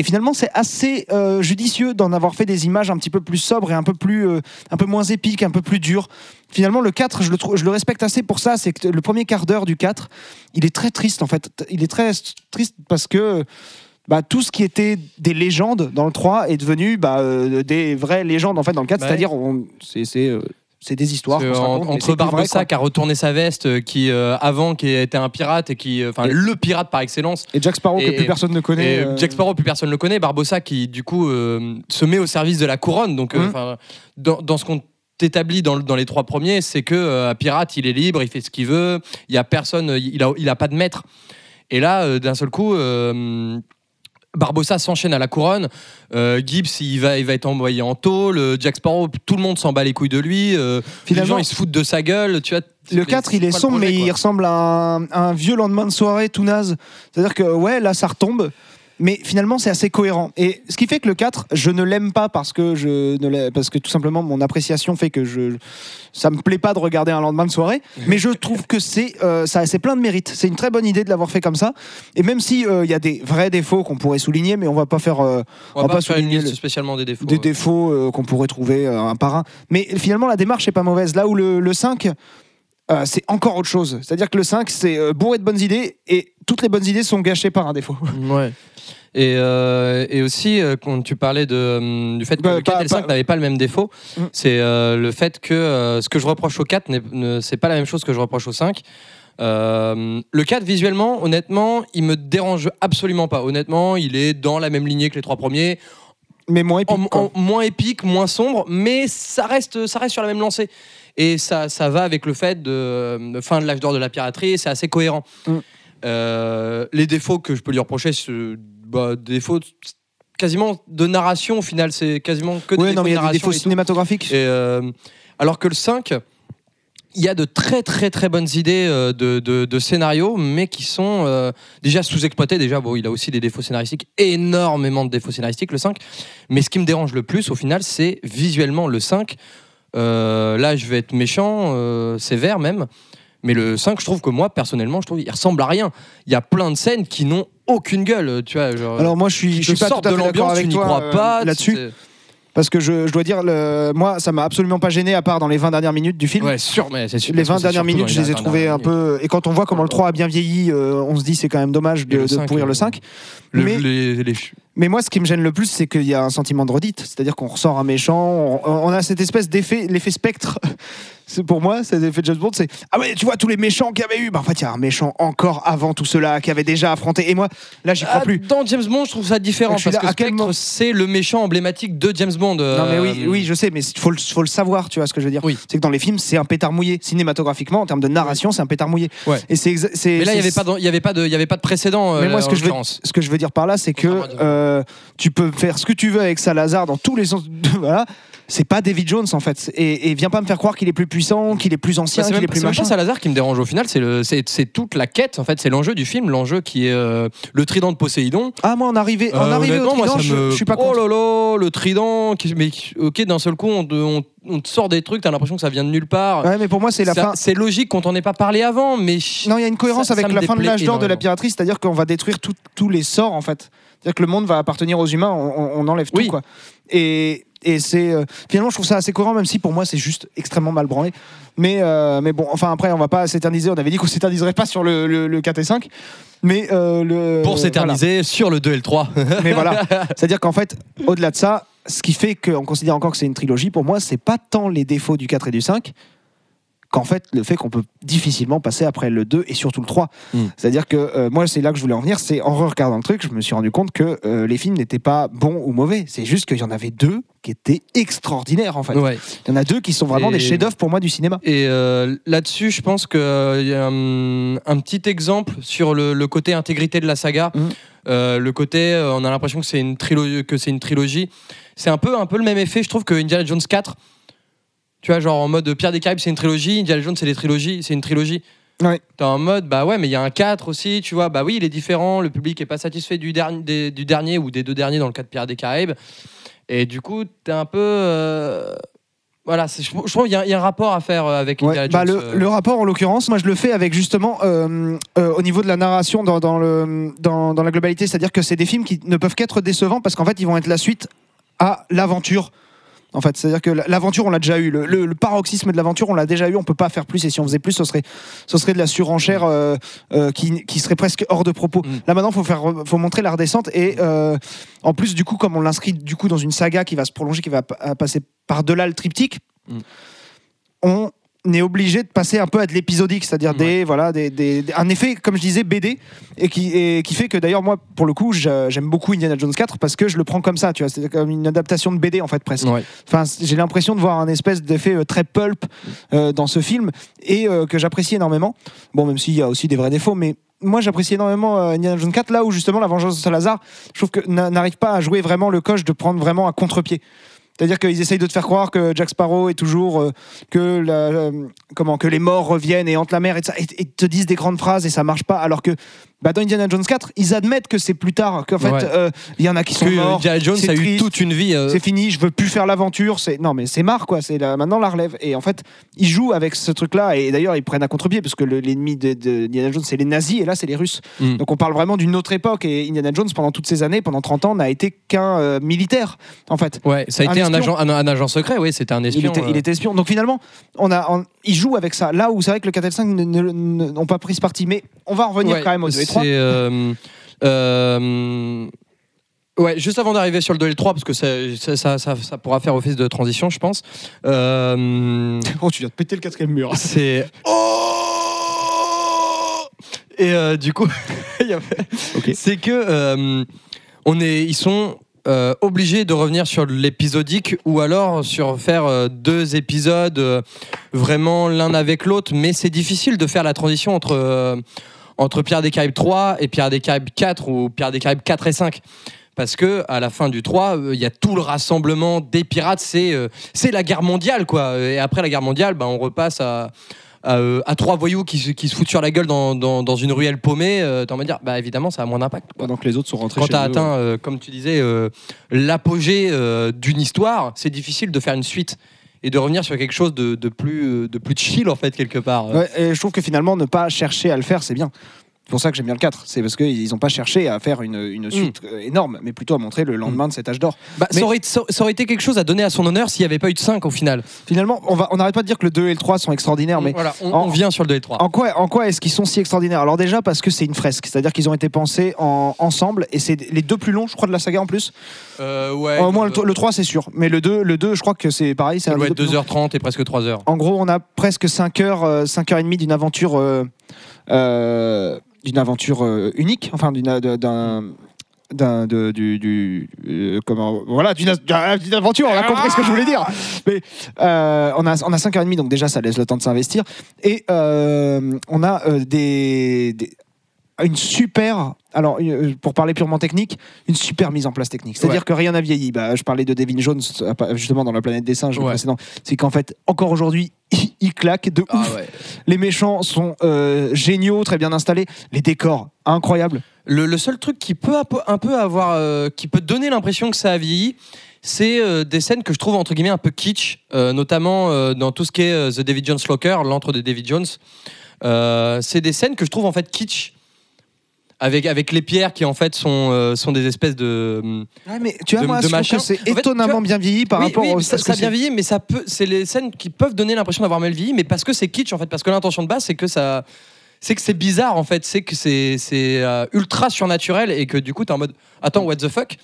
A: finalement, c'est assez judicieux d'en avoir fait des images un petit peu plus sobres et un peu plus, un peu moins épiques, un peu plus dures. Finalement, le 4, je le, je le respecte assez pour ça. C'est que le premier quart d'heure du 4, il est très triste en fait. Il est très triste parce que bah, tout ce qui était des légendes dans le 3 est devenu bah, euh, des vraies légendes en fait dans le 4.
B: Ouais.
A: C'est-à-dire, c'est c'est, euh, c'est des histoires.
B: En- entre Barbossa qui a retourné sa veste, euh, qui euh, avant qui était un pirate et qui, enfin le pirate par excellence,
A: Et Jack Sparrow, que plus personne ne connaît.
B: Et Jack Sparrow, plus personne ne le connaît. Barbossa, qui du coup se met au service de la couronne. Donc, enfin, dans, dans ce qu'on établit dans, dans les trois premiers, c'est que pirate, il est libre, il fait ce qu'il veut. Il y a personne, il a, il a pas de maître. Et là, d'un seul coup. Barbossa s'enchaîne à la couronne. Euh, Gibbs, il va, il va être envoyé en tôle. Euh, Jack Sparrow, tout le monde s'en bat les couilles de lui. Euh, les
A: Finalement,
B: gens, ils se foutent de sa gueule. Tu vois,
A: Le
B: Mais
A: 4,
B: c'est
A: il est sombre,
B: projet,
A: mais il ressemble à un, à un vieux lendemain de soirée tout naze. C'est-à-dire que, ouais, là, ça retombe. Mais finalement, c'est assez cohérent. Et ce qui fait que le 4, je ne l'aime pas parce que, je ne parce que tout simplement, mon appréciation fait que je, ça me plaît pas de regarder un lendemain de soirée. Mais je trouve que c'est euh, ça c'est plein de mérite. C'est une très bonne idée de l'avoir fait comme ça. Et même s'il il y a des vrais défauts qu'on pourrait souligner, mais on va pas faire euh,
B: On va
A: va
B: pas faire une liste
A: le-
B: spécialement des défauts.
A: des défauts euh, qu'on pourrait trouver euh, un par un. Mais finalement, la démarche est pas mauvaise. Là où le, le 5, euh, c'est encore autre chose. C'est-à-dire que le 5, c'est euh, bourré de bonnes idées et toutes les bonnes idées sont gâchées par un défaut. [laughs]
B: Ouais. Et, euh, et aussi, quand tu parlais de, hum, du fait que
A: Bah,
B: le 4
A: pas-
B: et le 5
A: pas-
B: n'avaient pas le même défaut,
A: Mm.
B: c'est le fait que ce que je reproche au 4, n'est- ne- c'est pas la même chose que je reproche au 5. Euh, le 4, visuellement, honnêtement, il me dérange absolument pas. Honnêtement, il est dans la même lignée que les trois premiers,
A: Mais moins épique.
B: en,
A: quoi.
B: en moins épique, moins sombre, mais ça reste, ça reste sur la même lancée. Et ça, ça va avec le fait de, de fin de l'âge d'or de la piraterie, c'est assez cohérent.
A: Mm.
B: Euh, les défauts que je peux lui reprocher, c'est bah, défauts quasiment de narration au final, c'est quasiment que des
A: Ouais,
B: défauts
A: non, mais il y
B: de
A: a des
B: narration
A: défauts
B: et
A: cinématographiques.
B: Et, euh, alors que le 5, il y a de très très très bonnes idées euh, de, de, de scénario, mais qui sont euh, déjà sous-exploitées. Déjà, bon, il a aussi des défauts scénaristiques, énormément de défauts scénaristiques, le 5. Mais ce qui me dérange le plus, au final, c'est visuellement le 5. Euh, là, je vais être méchant, euh, sévère même. Mais le 5, je trouve que moi, personnellement, je trouve qu'il ressemble à rien. Il y a plein de scènes qui n'ont aucune gueule, tu vois. Genre,
A: Alors moi, je suis, je suis pas tout à
B: de
A: fait d'accord
B: l'ambiance,
A: avec
B: tu n'y
A: toi
B: crois
A: euh,
B: pas
A: là-dessus, parce que je, je dois dire, le, moi, ça m'a absolument pas gêné à part dans les 20 dernières minutes du film.
B: Ouais, sûr, mais c'est sûr.
A: Les
B: parce que
A: 20
B: c'est
A: dernières minutes, je les ai
B: 20
A: trouvées un peu. Et quand on voit comment le 3 a bien vieilli, euh, on se dit c'est quand même dommage de, de
B: 5,
A: pourrir le 5.
B: Le-
A: Mais-
B: les- les-
A: Mais moi, ce qui me gêne le plus, c'est qu'il y a un sentiment de redite. C'est-à-dire qu'on ressort un méchant, on, on a cette espèce d'effet, l'effet spectre. [laughs] C'est pour moi, cet effet James Bond, c'est ah ouais, tu vois tous les méchants qu'il y avait eu. Bah, en fait, il y a un méchant encore avant tout cela qui avait déjà affronté. Et moi, là, j'y crois
B: Ah,
A: plus.
B: Dans James Bond, je trouve ça différent parce
A: là,
B: que Spectre, c'est le méchant emblématique de James Bond.
A: Non mais oui,
B: euh,
A: oui, je sais, mais il faut, le- faut le savoir, tu vois ce que je veux dire.
B: Oui.
A: C'est que dans les films, c'est un pétard mouillé. Cinématographiquement, en termes de narration, c'est un pétard mouillé.
B: Ouais.
A: Et c'est,
B: Mais là, il n'y
A: c'est-
B: avait, pas de- il y avait, pas de- il y avait pas de précédent. euh,
A: Mais moi, ce que, je veux, ce que je veux dire par là, c'est que
B: James
A: euh, tu peux faire ce que tu veux avec Salazar dans tous les sens. [laughs] voilà. c'est pas David Jones en fait. Et, et viens pas me faire croire qu'il est plus puissant, qu'il est plus ancien,
B: Bah, c'est
A: qu'il est plus
B: c'est
A: machin.
B: Salazar qui me dérange au final, c'est le- c'est c'est toute la quête en fait, c'est l'enjeu du film, l'enjeu qui est euh, le trident de Poséidon.
A: Ah moi en arrivé, en
B: Euh,
A: arrivé au
B: moi,
A: trident,
B: ça
A: je,
B: me-
A: je suis pas
B: Oh là là, le trident, qui- mais ok d'un seul coup on te, on- on te sort des trucs, t'as l'impression que ça vient de nulle part.
A: Ouais, mais pour moi c'est la
B: Ça-
A: fin.
B: C'est logique qu'on t'en ait pas parlé avant, mais
A: Non, il y a une cohérence
B: Ça-
A: avec
B: ça
A: la fin de l'âge d'or de la piraterie, c'est-à-dire qu'on va détruire tous les sorts en fait. C'est-à-dire que le monde va appartenir aux humains, on, enlève
B: Oui.
A: tout quoi. Et, et c'est euh, finalement je trouve ça assez cohérent, même si pour moi c'est juste extrêmement mal branlé. Mais euh, mais bon, enfin après on va pas s'éterniser. On avait dit qu'on s'éterniserait pas sur le, le, le 4 et 5, mais euh, le
B: pour s'éterniser sur le 2 et le 3.
A: voilà. [laughs] Mais voilà, [laughs] c'est-à-dire qu'en fait au-delà de ça, ce qui fait qu'on considère encore que c'est une trilogie, pour moi c'est pas tant les défauts du 4 et du 5 qu'en fait le fait qu'on peut difficilement passer après le 2 et surtout le 3.
B: Mm.
A: C'est-à-dire que euh, moi c'est là que je voulais en venir, c'est en regardant le truc, je me suis rendu compte que euh, les films n'étaient pas bons ou mauvais, c'est juste qu'il y en avait deux qui étaient extraordinaires en fait.
B: ouais.
A: Il y en a deux qui sont vraiment
B: Et-
A: des chefs-d'œuvre pour moi du cinéma.
B: Et euh, là-dessus, je pense qu'il y a un, un petit exemple sur le, le côté intégrité de la saga. Euh, le côté, euh, on a l'impression que c'est une trilogie, que c'est une trilogie. C'est un peu, un peu le même effet, je trouve, que Indiana Jones 4. Tu vois, genre en mode Pierre des Caraïbes, c'est une trilogie. Indiana Jones, c'est des trilogies, c'est une trilogie.
A: Ouais.
B: T'es en mode, bah ouais, mais il y a un 4 aussi, tu vois. Bah oui, il est différent. Le public est pas satisfait du, dernier des- du dernier ou des deux derniers dans le cas de Pierre des Caraïbes. Et du coup, t'es un peu. euh, Voilà, je trouve je trouve qu'il y, a- il y a un rapport à faire euh, avec
A: Ouais,
B: Indiana
A: bah,
B: Jones.
A: le,
B: euh.
A: le rapport, en l'occurrence, moi je le fais avec justement euh, euh, au niveau de la narration dans, dans le, dans, dans la globalité, c'est-à-dire que c'est des films qui ne peuvent qu'être décevants parce qu'en fait ils vont être la suite à l'aventure. En fait, c'est-à-dire que l'aventure, on l'a déjà eu. Le, le- le paroxysme de l'aventure, on l'a déjà eu. On peut pas faire plus. Et si on faisait plus, ce serait, ce serait de la surenchère euh, euh, qui, qui serait presque hors de propos.
B: Mm.
A: Là maintenant, faut faire, faut montrer la redescente. Et euh, en plus, du coup, comme on l'inscrit du coup dans une saga qui va se prolonger, qui va pa- passer par delà le triptyque,
B: Mm.
A: on est obligé de passer un peu à de l'épisodique, c'est-à-dire des voilà des, des- un effet comme je disais BD et qui et qui fait que d'ailleurs moi pour le coup j'aime beaucoup Indiana Jones 4 parce que je le prends comme ça, tu vois, c'est comme une adaptation de BD en fait presque.
B: Ouais.
A: Enfin, j'ai l'impression de voir un espèce d'effet euh, très pulp euh, dans ce film et euh, que j'apprécie énormément. Bon, même s'il y a aussi des vrais défauts, mais moi j'apprécie énormément euh, Indiana Jones 4 là où justement la vengeance de Salazar, je trouve que n'a- n'arrive pas à jouer vraiment le coche de prendre vraiment un contre-pied. C'est-à-dire qu'ils essayent de te faire croire que Jack Sparrow est toujours euh, euh, que les morts reviennent et hantent la mer et, ça, et, et te disent des grandes phrases et ça marche pas alors que bah, dans Indiana Jones 4 ils admettent que c'est plus tard qu'en fait
B: Ouais.
A: euh, il y en a qui sont
B: que euh,
A: morts
B: Indiana Jones a eu toute une vie. euh,
A: c'est fini, je veux plus faire l'aventure. C'est non, mais c'est marre quoi. C'est la- maintenant la relève. Et en fait, ils jouent avec ce truc-là. Et d'ailleurs, ils prennent à contre-pied parce que le- l'ennemi de, de Indiana Jones, c'est les nazis et là, c'est les Russes.
B: Mm.
A: Donc on parle vraiment d'une autre époque. Et Indiana Jones, pendant toutes ces années, pendant 30 ans, n'a été qu'un euh, militaire en fait.
B: Ouais, ça a
A: Un
B: été un agent, un, un agent secret, oui, c'était un
A: Il
B: espion.
A: était, il était espion. Donc finalement, on a, on- ils jouent avec ça. Là où c'est vrai que le 4 et le 5 ne- ne- ne- n'ont pas pris ce parti. Mais on va en revenir
B: Ouais,
A: quand même au 2 et 3.
B: c'est, euh, euh, Ouais, juste avant d'arriver sur le 2 et le 3, parce que ça, ça, ça, ça- ça pourra faire office de transition, je pense. Euh,
A: Oh, tu viens de péter le quatrième mur. [laughs]
B: c'est. Et euh, du coup, [laughs] c'est que euh, on est, ils sont obligés de revenir sur l'épisodique ou alors sur faire deux épisodes vraiment l'un avec l'autre. Mais c'est difficile de faire la transition entre entre Pierre des Caraïbes 3 et Pierre des Caraïbes 4 ou Pierre des Caraïbes 4 et 5. Parce que à la fin du 3, euh, il y a tout le rassemblement des pirates, c'est euh, c'est la guerre mondiale quoi. Et après la guerre mondiale, bah, on repasse à à, euh, à trois voyous qui, se- qui se foutent sur la gueule dans, dans, dans une ruelle paumée, euh, t'as envie de dire, bah évidemment, ça a moins d'impact. quoi.
A: Pendant que les autres sont rentrés
B: Quand
A: chez
B: t'as
A: eux.
B: atteint, euh, comme tu disais, euh, l'apogée euh, d'une histoire, c'est difficile de faire une suite et de revenir sur quelque chose de, de plus, de plus chill en fait quelque part.
A: Et je trouve que finalement, ne pas chercher à le faire, c'est bien. C'est pour ça que j'aime bien le 4. C'est parce qu'ils n'ont pas cherché à faire une, une suite euh, énorme, mais plutôt à montrer le lendemain de cet âge d'or.
B: Bah,
A: Mais-
B: ça, aurait, ça- aurait été quelque chose à donner à son honneur s'il n'y avait pas eu de 5 au final.
A: Finalement, on va, on n'arrête pas de dire que le 2 et le 3 sont extraordinaires, mais
B: voilà, on,
A: en-
B: on vient sur le 2 et le 3.
A: en quoi, en quoi est-ce qu'ils sont si extraordinaires? Alors déjà parce que c'est une fresque, c'est-à-dire qu'ils ont été pensés en, ensemble, et c'est les deux plus longs, je crois, de la saga en plus.
B: Euh, ouais,
A: Au moins le, le 3 c'est sûr, mais le 2, le 2 je crois que c'est pareil.
B: Ça doit être
A: deux plus longs.
B: 2h30 et presque 3h.
A: En gros, on a presque 5 heures, euh, 5 heures et demie d'une aventure, euh, euh, d'une aventure euh, unique, enfin d'une d'un d'un de, du, euh, comment voilà d'une aventure on a compris ce que je voulais dire. Mais euh, on a on a 5 heures et demie donc déjà ça laisse le temps de s'investir. Et euh, on a euh, des une super. Alors, euh, pour parler purement technique, une super mise en place technique. C'est-à-dire
B: Ouais.
A: que rien n'a vieilli. Bah, je parlais de Devin Jones, justement, dans La planète des singes,
B: Ouais.
A: précédent. C'est qu'en fait, encore aujourd'hui, [laughs] il, claque de
B: Ah
A: ouf.
B: ouais.
A: Les méchants sont euh, géniaux, très bien installés. Les décors, incroyables.
B: Le, le seul truc qui peut un peu, avoir, euh, qui peut donner l'impression que ça a vieilli, c'est euh, des scènes que je trouve entre guillemets un peu kitsch, euh, notamment euh, dans tout ce qui est The David Jones Locker, l'antre de David Jones. C'est des scènes que je trouve en fait kitsch. Avec, avec les pierres qui en fait sont, euh, sont des espèces de.
A: Ouais, mais tu vois,
B: De-
A: moi,
B: de
A: je trouve
B: machin.
A: que c'est
B: En fait, tu
A: étonnamment
B: vois-
A: bien vieilli par
B: oui,
A: rapport
B: oui,
A: au.
B: ça,
A: à ce
B: ça a bien vieilli, mais ça peut, c'est les scènes qui peuvent donner l'impression d'avoir mal vieilli, mais parce que c'est kitsch en fait, parce que l'intention de base c'est que ça, c'est que c'est bizarre en fait, c'est que c'est c'est euh, ultra surnaturel et que du coup t'es en mode attends what the fuck?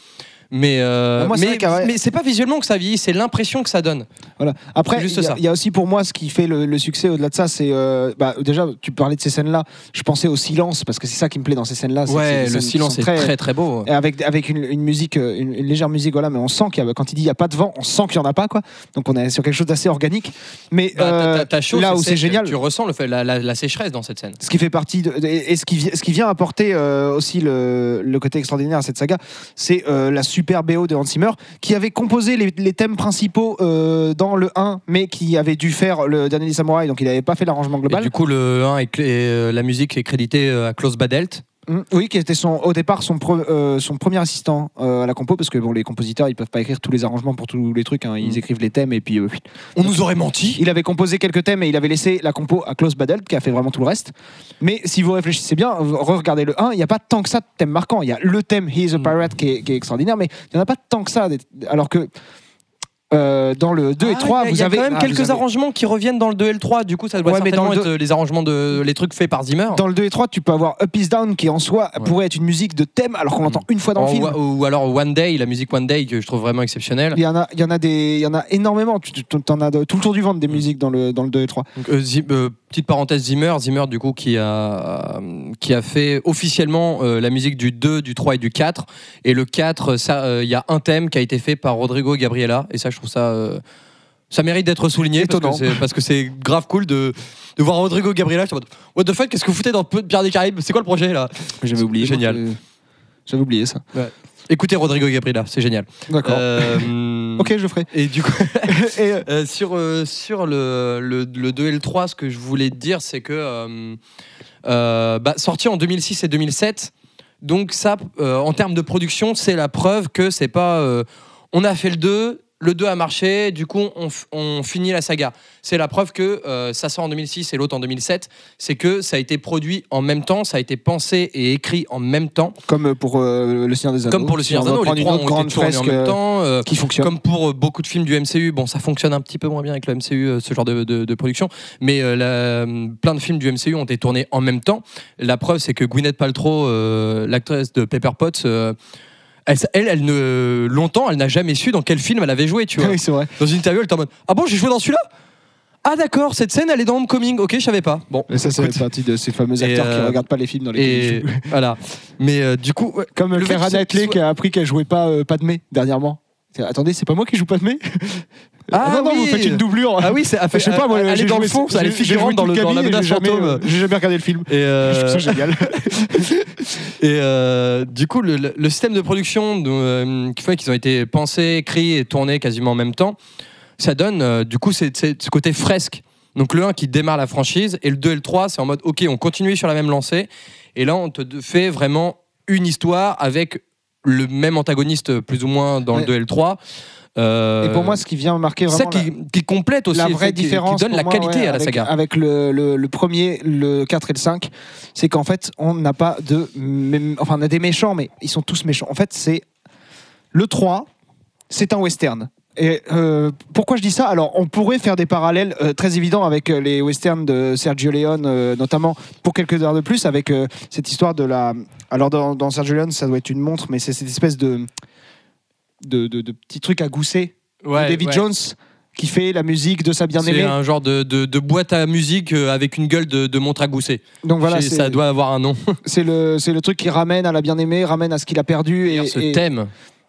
B: Mais, euh,
A: Bah, moi,
B: mais,
A: vrai
B: c'est pas visuellement que ça vieillit, c'est l'impression que ça donne.
A: Voilà. Après, il y, a- y aussi pour moi ce qui fait le, le succès au-delà de ça, c'est euh, bah, déjà tu parlais de ces scènes-là. Je pensais au silence parce que c'est ça qui me plaît dans ces scènes-là.
B: Ouais, le silence est très très beau.
A: Et avec avec une, une musique, euh, une, une légère musique, voilà. Mais on sent qu'il quand il dit il y a pas de vent, on sent qu'il y en a pas quoi. Donc on est sur quelque chose d'assez organique. Mais
B: Bah,
A: euh,
B: chaud,
A: là où c'est génial,
B: Tu ressens le fait, la, la- la sécheresse dans cette scène.
A: ce qui fait partie de, et et ce qui, ce qui vient apporter aussi le, le côté extraordinaire à cette saga, c'est la super BO de Hans Zimmer qui avait composé les, thèmes principaux euh, dans le 1, mais qui avait dû faire le dernier des samouraïs, donc il n'avait pas fait l'arrangement
B: Et
A: global.
B: du coup, le 1 est clé- euh, la musique est créditée euh, à Klaus Badelt.
A: Mm, Oui, qui était son, au départ son, euh, son premier assistant euh, à la compo, parce que bon, les compositeurs ils peuvent pas écrire tous les arrangements pour tous les trucs, hein. ils
B: Mm.
A: écrivent les thèmes et puis. euh,
B: On nous aurait menti.
A: il avait composé quelques thèmes et il avait laissé la compo à Klaus Badelt qui a fait vraiment tout le reste. Mais si vous réfléchissez bien, regardez le 1, il n'y a pas tant que ça de thèmes marquants. Il y a le thème He is a
B: Mm.
A: Pirate qui est, qui est extraordinaire, mais il n'y en a pas tant que ça. Alors que euh, dans le 2 et
B: Ah,
A: 3,
B: il y a-
A: vous
B: y a
A: avez.
B: quand même
A: ah,
B: quelques
A: avez-
B: arrangements qui reviennent dans le 2 et le 3. Du coup, ça doit
A: Ouais, mais dans
B: certainement
A: le
B: être les arrangements de les trucs faits par Zimmer.
A: Dans le 2 et 3, tu peux avoir Up is Down qui en soi
B: Ouais.
A: pourrait être une musique de thème alors qu'on l'entend une fois dans le film.
B: ou, ou alors One Day, la musique One Day que je trouve vraiment exceptionnelle.
A: Il y en a, il y en a des, il y en a énormément. Tu t'en as tout le tour du ventre des musiques dans le dans le 2 et 3.
B: Donc, euh, euh, petite parenthèse Zimmer, Zimmer du coup qui a euh, qui a fait officiellement euh, la musique du 2, du 3 et du 4 et le 4 ça euh, il y a un thème qui a été fait par Rodrigo Gabriela et ça je trouve ça euh, ça mérite d'être souligné parce que
A: Étonnant.
B: c'est- parce que c'est grave cool de, de voir Rodrigo Gabriela. j'étais en mode, What the fuck, qu'est-ce que vous foutez dans Pierre des Caraïbes? C'est quoi le projet là?
A: J'avais oublié.
B: Génial.
A: moi, euh, J'avais oublié ça.
B: Écoutez Rodrigo Gabriela, c'est génial.
A: D'accord.
B: Euh, [laughs]
A: Ok, je le ferai.
B: Et du coup, [laughs]
A: Et, euh, [laughs]
B: Euh, sur, euh, sur le, le, le 2 et le 3, ce que je voulais te dire, c'est que bah, sorti en 2006 et 2007, donc ça, en termes de production, c'est la preuve que c'est pas. on a fait le 2, le 2 a marché, du coup, on, finit la saga. C'est la preuve que euh, ça sort en 2006 et l'autre en 2007. C'est que ça a été produit en même temps, ça a été pensé et écrit en même temps.
A: comme pour euh, le Seigneur des Anneaux.
B: Comme pour le Seigneur des Anneaux, les trois ont été tournés en même
A: euh,
B: temps. euh,
A: qui fonctionne.
B: comme pour euh, beaucoup de films du MCU, bon, ça fonctionne un petit peu moins bien avec le MCU, euh, ce genre de, de- de production, mais euh, la- euh, plein de films du MCU ont été tournés en même temps. La preuve, c'est que Gwyneth Paltrow, euh, l'actrice de Pepper Potts, euh, elle, elle, elle ne, longtemps, elle n'a jamais su dans quel film elle avait joué, tu vois. [laughs]
A: oui, c'est vrai.
B: Dans une interview, elle était en mode Ah bon, j'ai joué dans celui-là? Ah d'accord, cette scène, elle est dans Homecoming. Ok, je savais pas. Bon,
A: Et ça, c'est
B: écoute.
A: partie de ces fameux acteurs qui
B: euh,
A: regardent pas les films dans lesquels ils
B: Et
A: jouent. [laughs]
B: voilà. Mais euh, du coup, ouais,
A: Comme
B: le
A: Claire
B: fait que
A: Knightley qui a appris qu'elle jouait pas euh, Padmé dernièrement. Attendez, c'est pas moi qui joue Padmé?
B: Ah [laughs]
A: non, non, vous faites une doublure.
B: ah oui, c'est,
A: je sais pas, moi,
B: elle est dans le fond, elle est figurante dans, le, dans la menace
A: j'ai jamais,
B: fantôme.
A: euh, J'ai jamais regardé le film.
B: Et, euh,
A: Je trouve ça génial.
B: Et euh, du coup, le, système de production euh, qui fait qu'ils ont été pensés, écrits et tournés quasiment en même temps, ça donne euh, du coup c'est, c'est ce côté fresque. Donc le 1 qui démarre la franchise et le 2 et le 3 c'est en mode ok on continue sur la même lancée et là on te fait vraiment une histoire avec le même antagoniste plus ou moins dans
A: Ouais.
B: le 2 et le 3. Euh,
A: Et pour moi, ce qui vient marquer
B: c'est ça
A: vraiment
B: qui, qui complète aussi
A: la vraie
B: qui- qui,
A: différence
B: donne la
A: moi,
B: qualité
A: ouais,
B: à la
A: avec,
B: saga.
A: avec le, le- le premier, le 4 et le 5, c'est qu'en fait, on n'a pas de. Enfin, on a des méchants, mais ils sont tous méchants. En fait, c'est. Le 3, c'est un western. Et euh, pourquoi je dis ça? Alors, on pourrait faire des parallèles euh, très évidents avec euh, les westerns de Sergio Leone, notamment pour quelques heures de plus, avec cette histoire de la. Alors, dans, dans Sergio Leone, ça doit être une montre, mais c'est cette espèce de. De, de, de petit truc à gousser
B: Ouais,
A: David
B: ouais.
A: Jones qui fait la musique de sa
B: C'est
A: bien-aimée.
B: un genre de, de- de boîte à musique euh, avec une gueule de, de montre à gousser.
A: Donc voilà,
B: C'est-
A: c'est
B: ça doit avoir un nom. [laughs]
A: c'est le, c'est le truc qui ramène à la bien-aimée, ramène à ce qu'il a perdu. Et,
B: ce
A: et-
B: thème,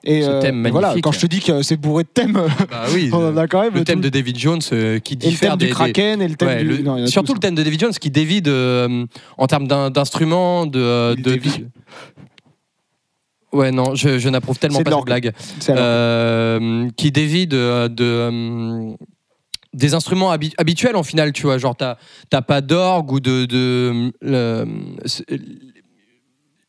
A: Et,
B: Ce
A: euh,
B: thème
A: et voilà,
B: magnifique.
A: quand je te dis que c'est bourré de thèmes, [laughs]
B: Bah oui. [laughs]
A: on en a quand même
B: le thème de David Jones euh, qui
A: le
B: diffère
A: thème du
B: des-
A: Kraken et le thème
B: Ouais,
A: du.
B: le-
A: non,
B: surtout le thème de David Jones qui dévie de, euh, en termes d'in- d'instruments, de, euh,
A: Il
B: de-
A: dévie.
B: Ouais, non, je, je n'approuve tellement pas cette blague. Euh, qui dévie de, de, euh, des instruments habi- habituels en final, tu vois. Genre, t'as pas d'orgue ou de. de le- Euh,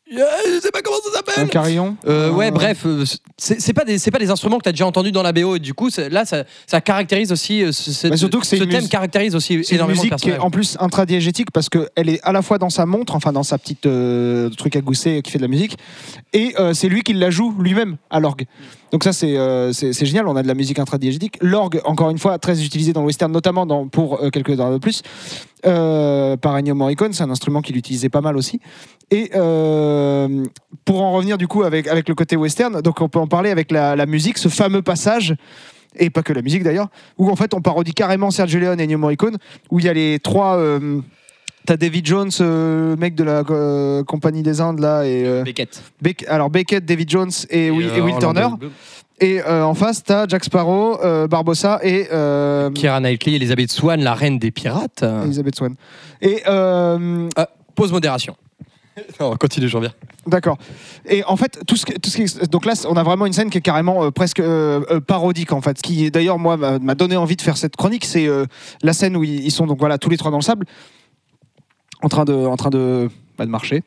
B: je sais pas comment ça
A: un
B: s'appelle.
A: carillon.
B: Euh, ouais,
A: Euh,
B: bref, euh, c'est c'est pas des c'est pas des instruments que tu as déjà entendus dans la BO et du coup c'est- là ça, ça caractérise aussi euh, ce,
A: Bah, surtout que c'est
B: ce
A: une
B: thème
A: mus-
B: caractérise aussi
A: C'est une
B: énormément le
A: musique qui est
B: personnage.
A: en plus intradiégétique parce qu'elle est à la fois dans sa montre, enfin dans sa petite euh, truc à gousser qui fait de la musique, et euh, c'est lui qui la joue lui-même à l'orgue. Donc ça c'est euh, c'est c'est génial, on a de la musique intradiégétique. L'orgue, encore une fois, très utilisé dans le western, notamment dans, pour euh, quelques heures de plus, euh, par Ennio Morricone, c'est un instrument qu'il utilisait pas mal aussi. Et euh, pour en revenir du coup avec, avec le côté western, donc on peut en parler avec la, la musique, ce fameux passage, et pas que la musique d'ailleurs, où en fait on parodie carrément Sergio Leone et Ennio Morricone, où il y a les trois. euh, T'as David Jones, euh, mec de la euh, compagnie des Indes là, et
B: Beckett.
A: Beck- alors Beckett, David Jones et, Will, et Will
B: Orlando
A: Turner.
B: Bloom.
A: Et euh, en face, t'as Jack Sparrow, euh, Barbossa et euh,
B: Keira Knightley, Elizabeth Swan, la reine des pirates.
A: Elizabeth Swan. Et euh,
B: Pause modération. [laughs] non, continue, j'en reviens.
A: D'accord. Et en fait, tout ce, que- tout ce qui est- donc là, on a vraiment une scène qui est carrément euh, presque euh, euh, parodique en fait. Ce qui d'ailleurs moi m'a donné envie de faire cette chronique, c'est euh, la scène où ils, ils sont donc voilà tous les trois dans le sable, en train de, en train de, bah, de marcher,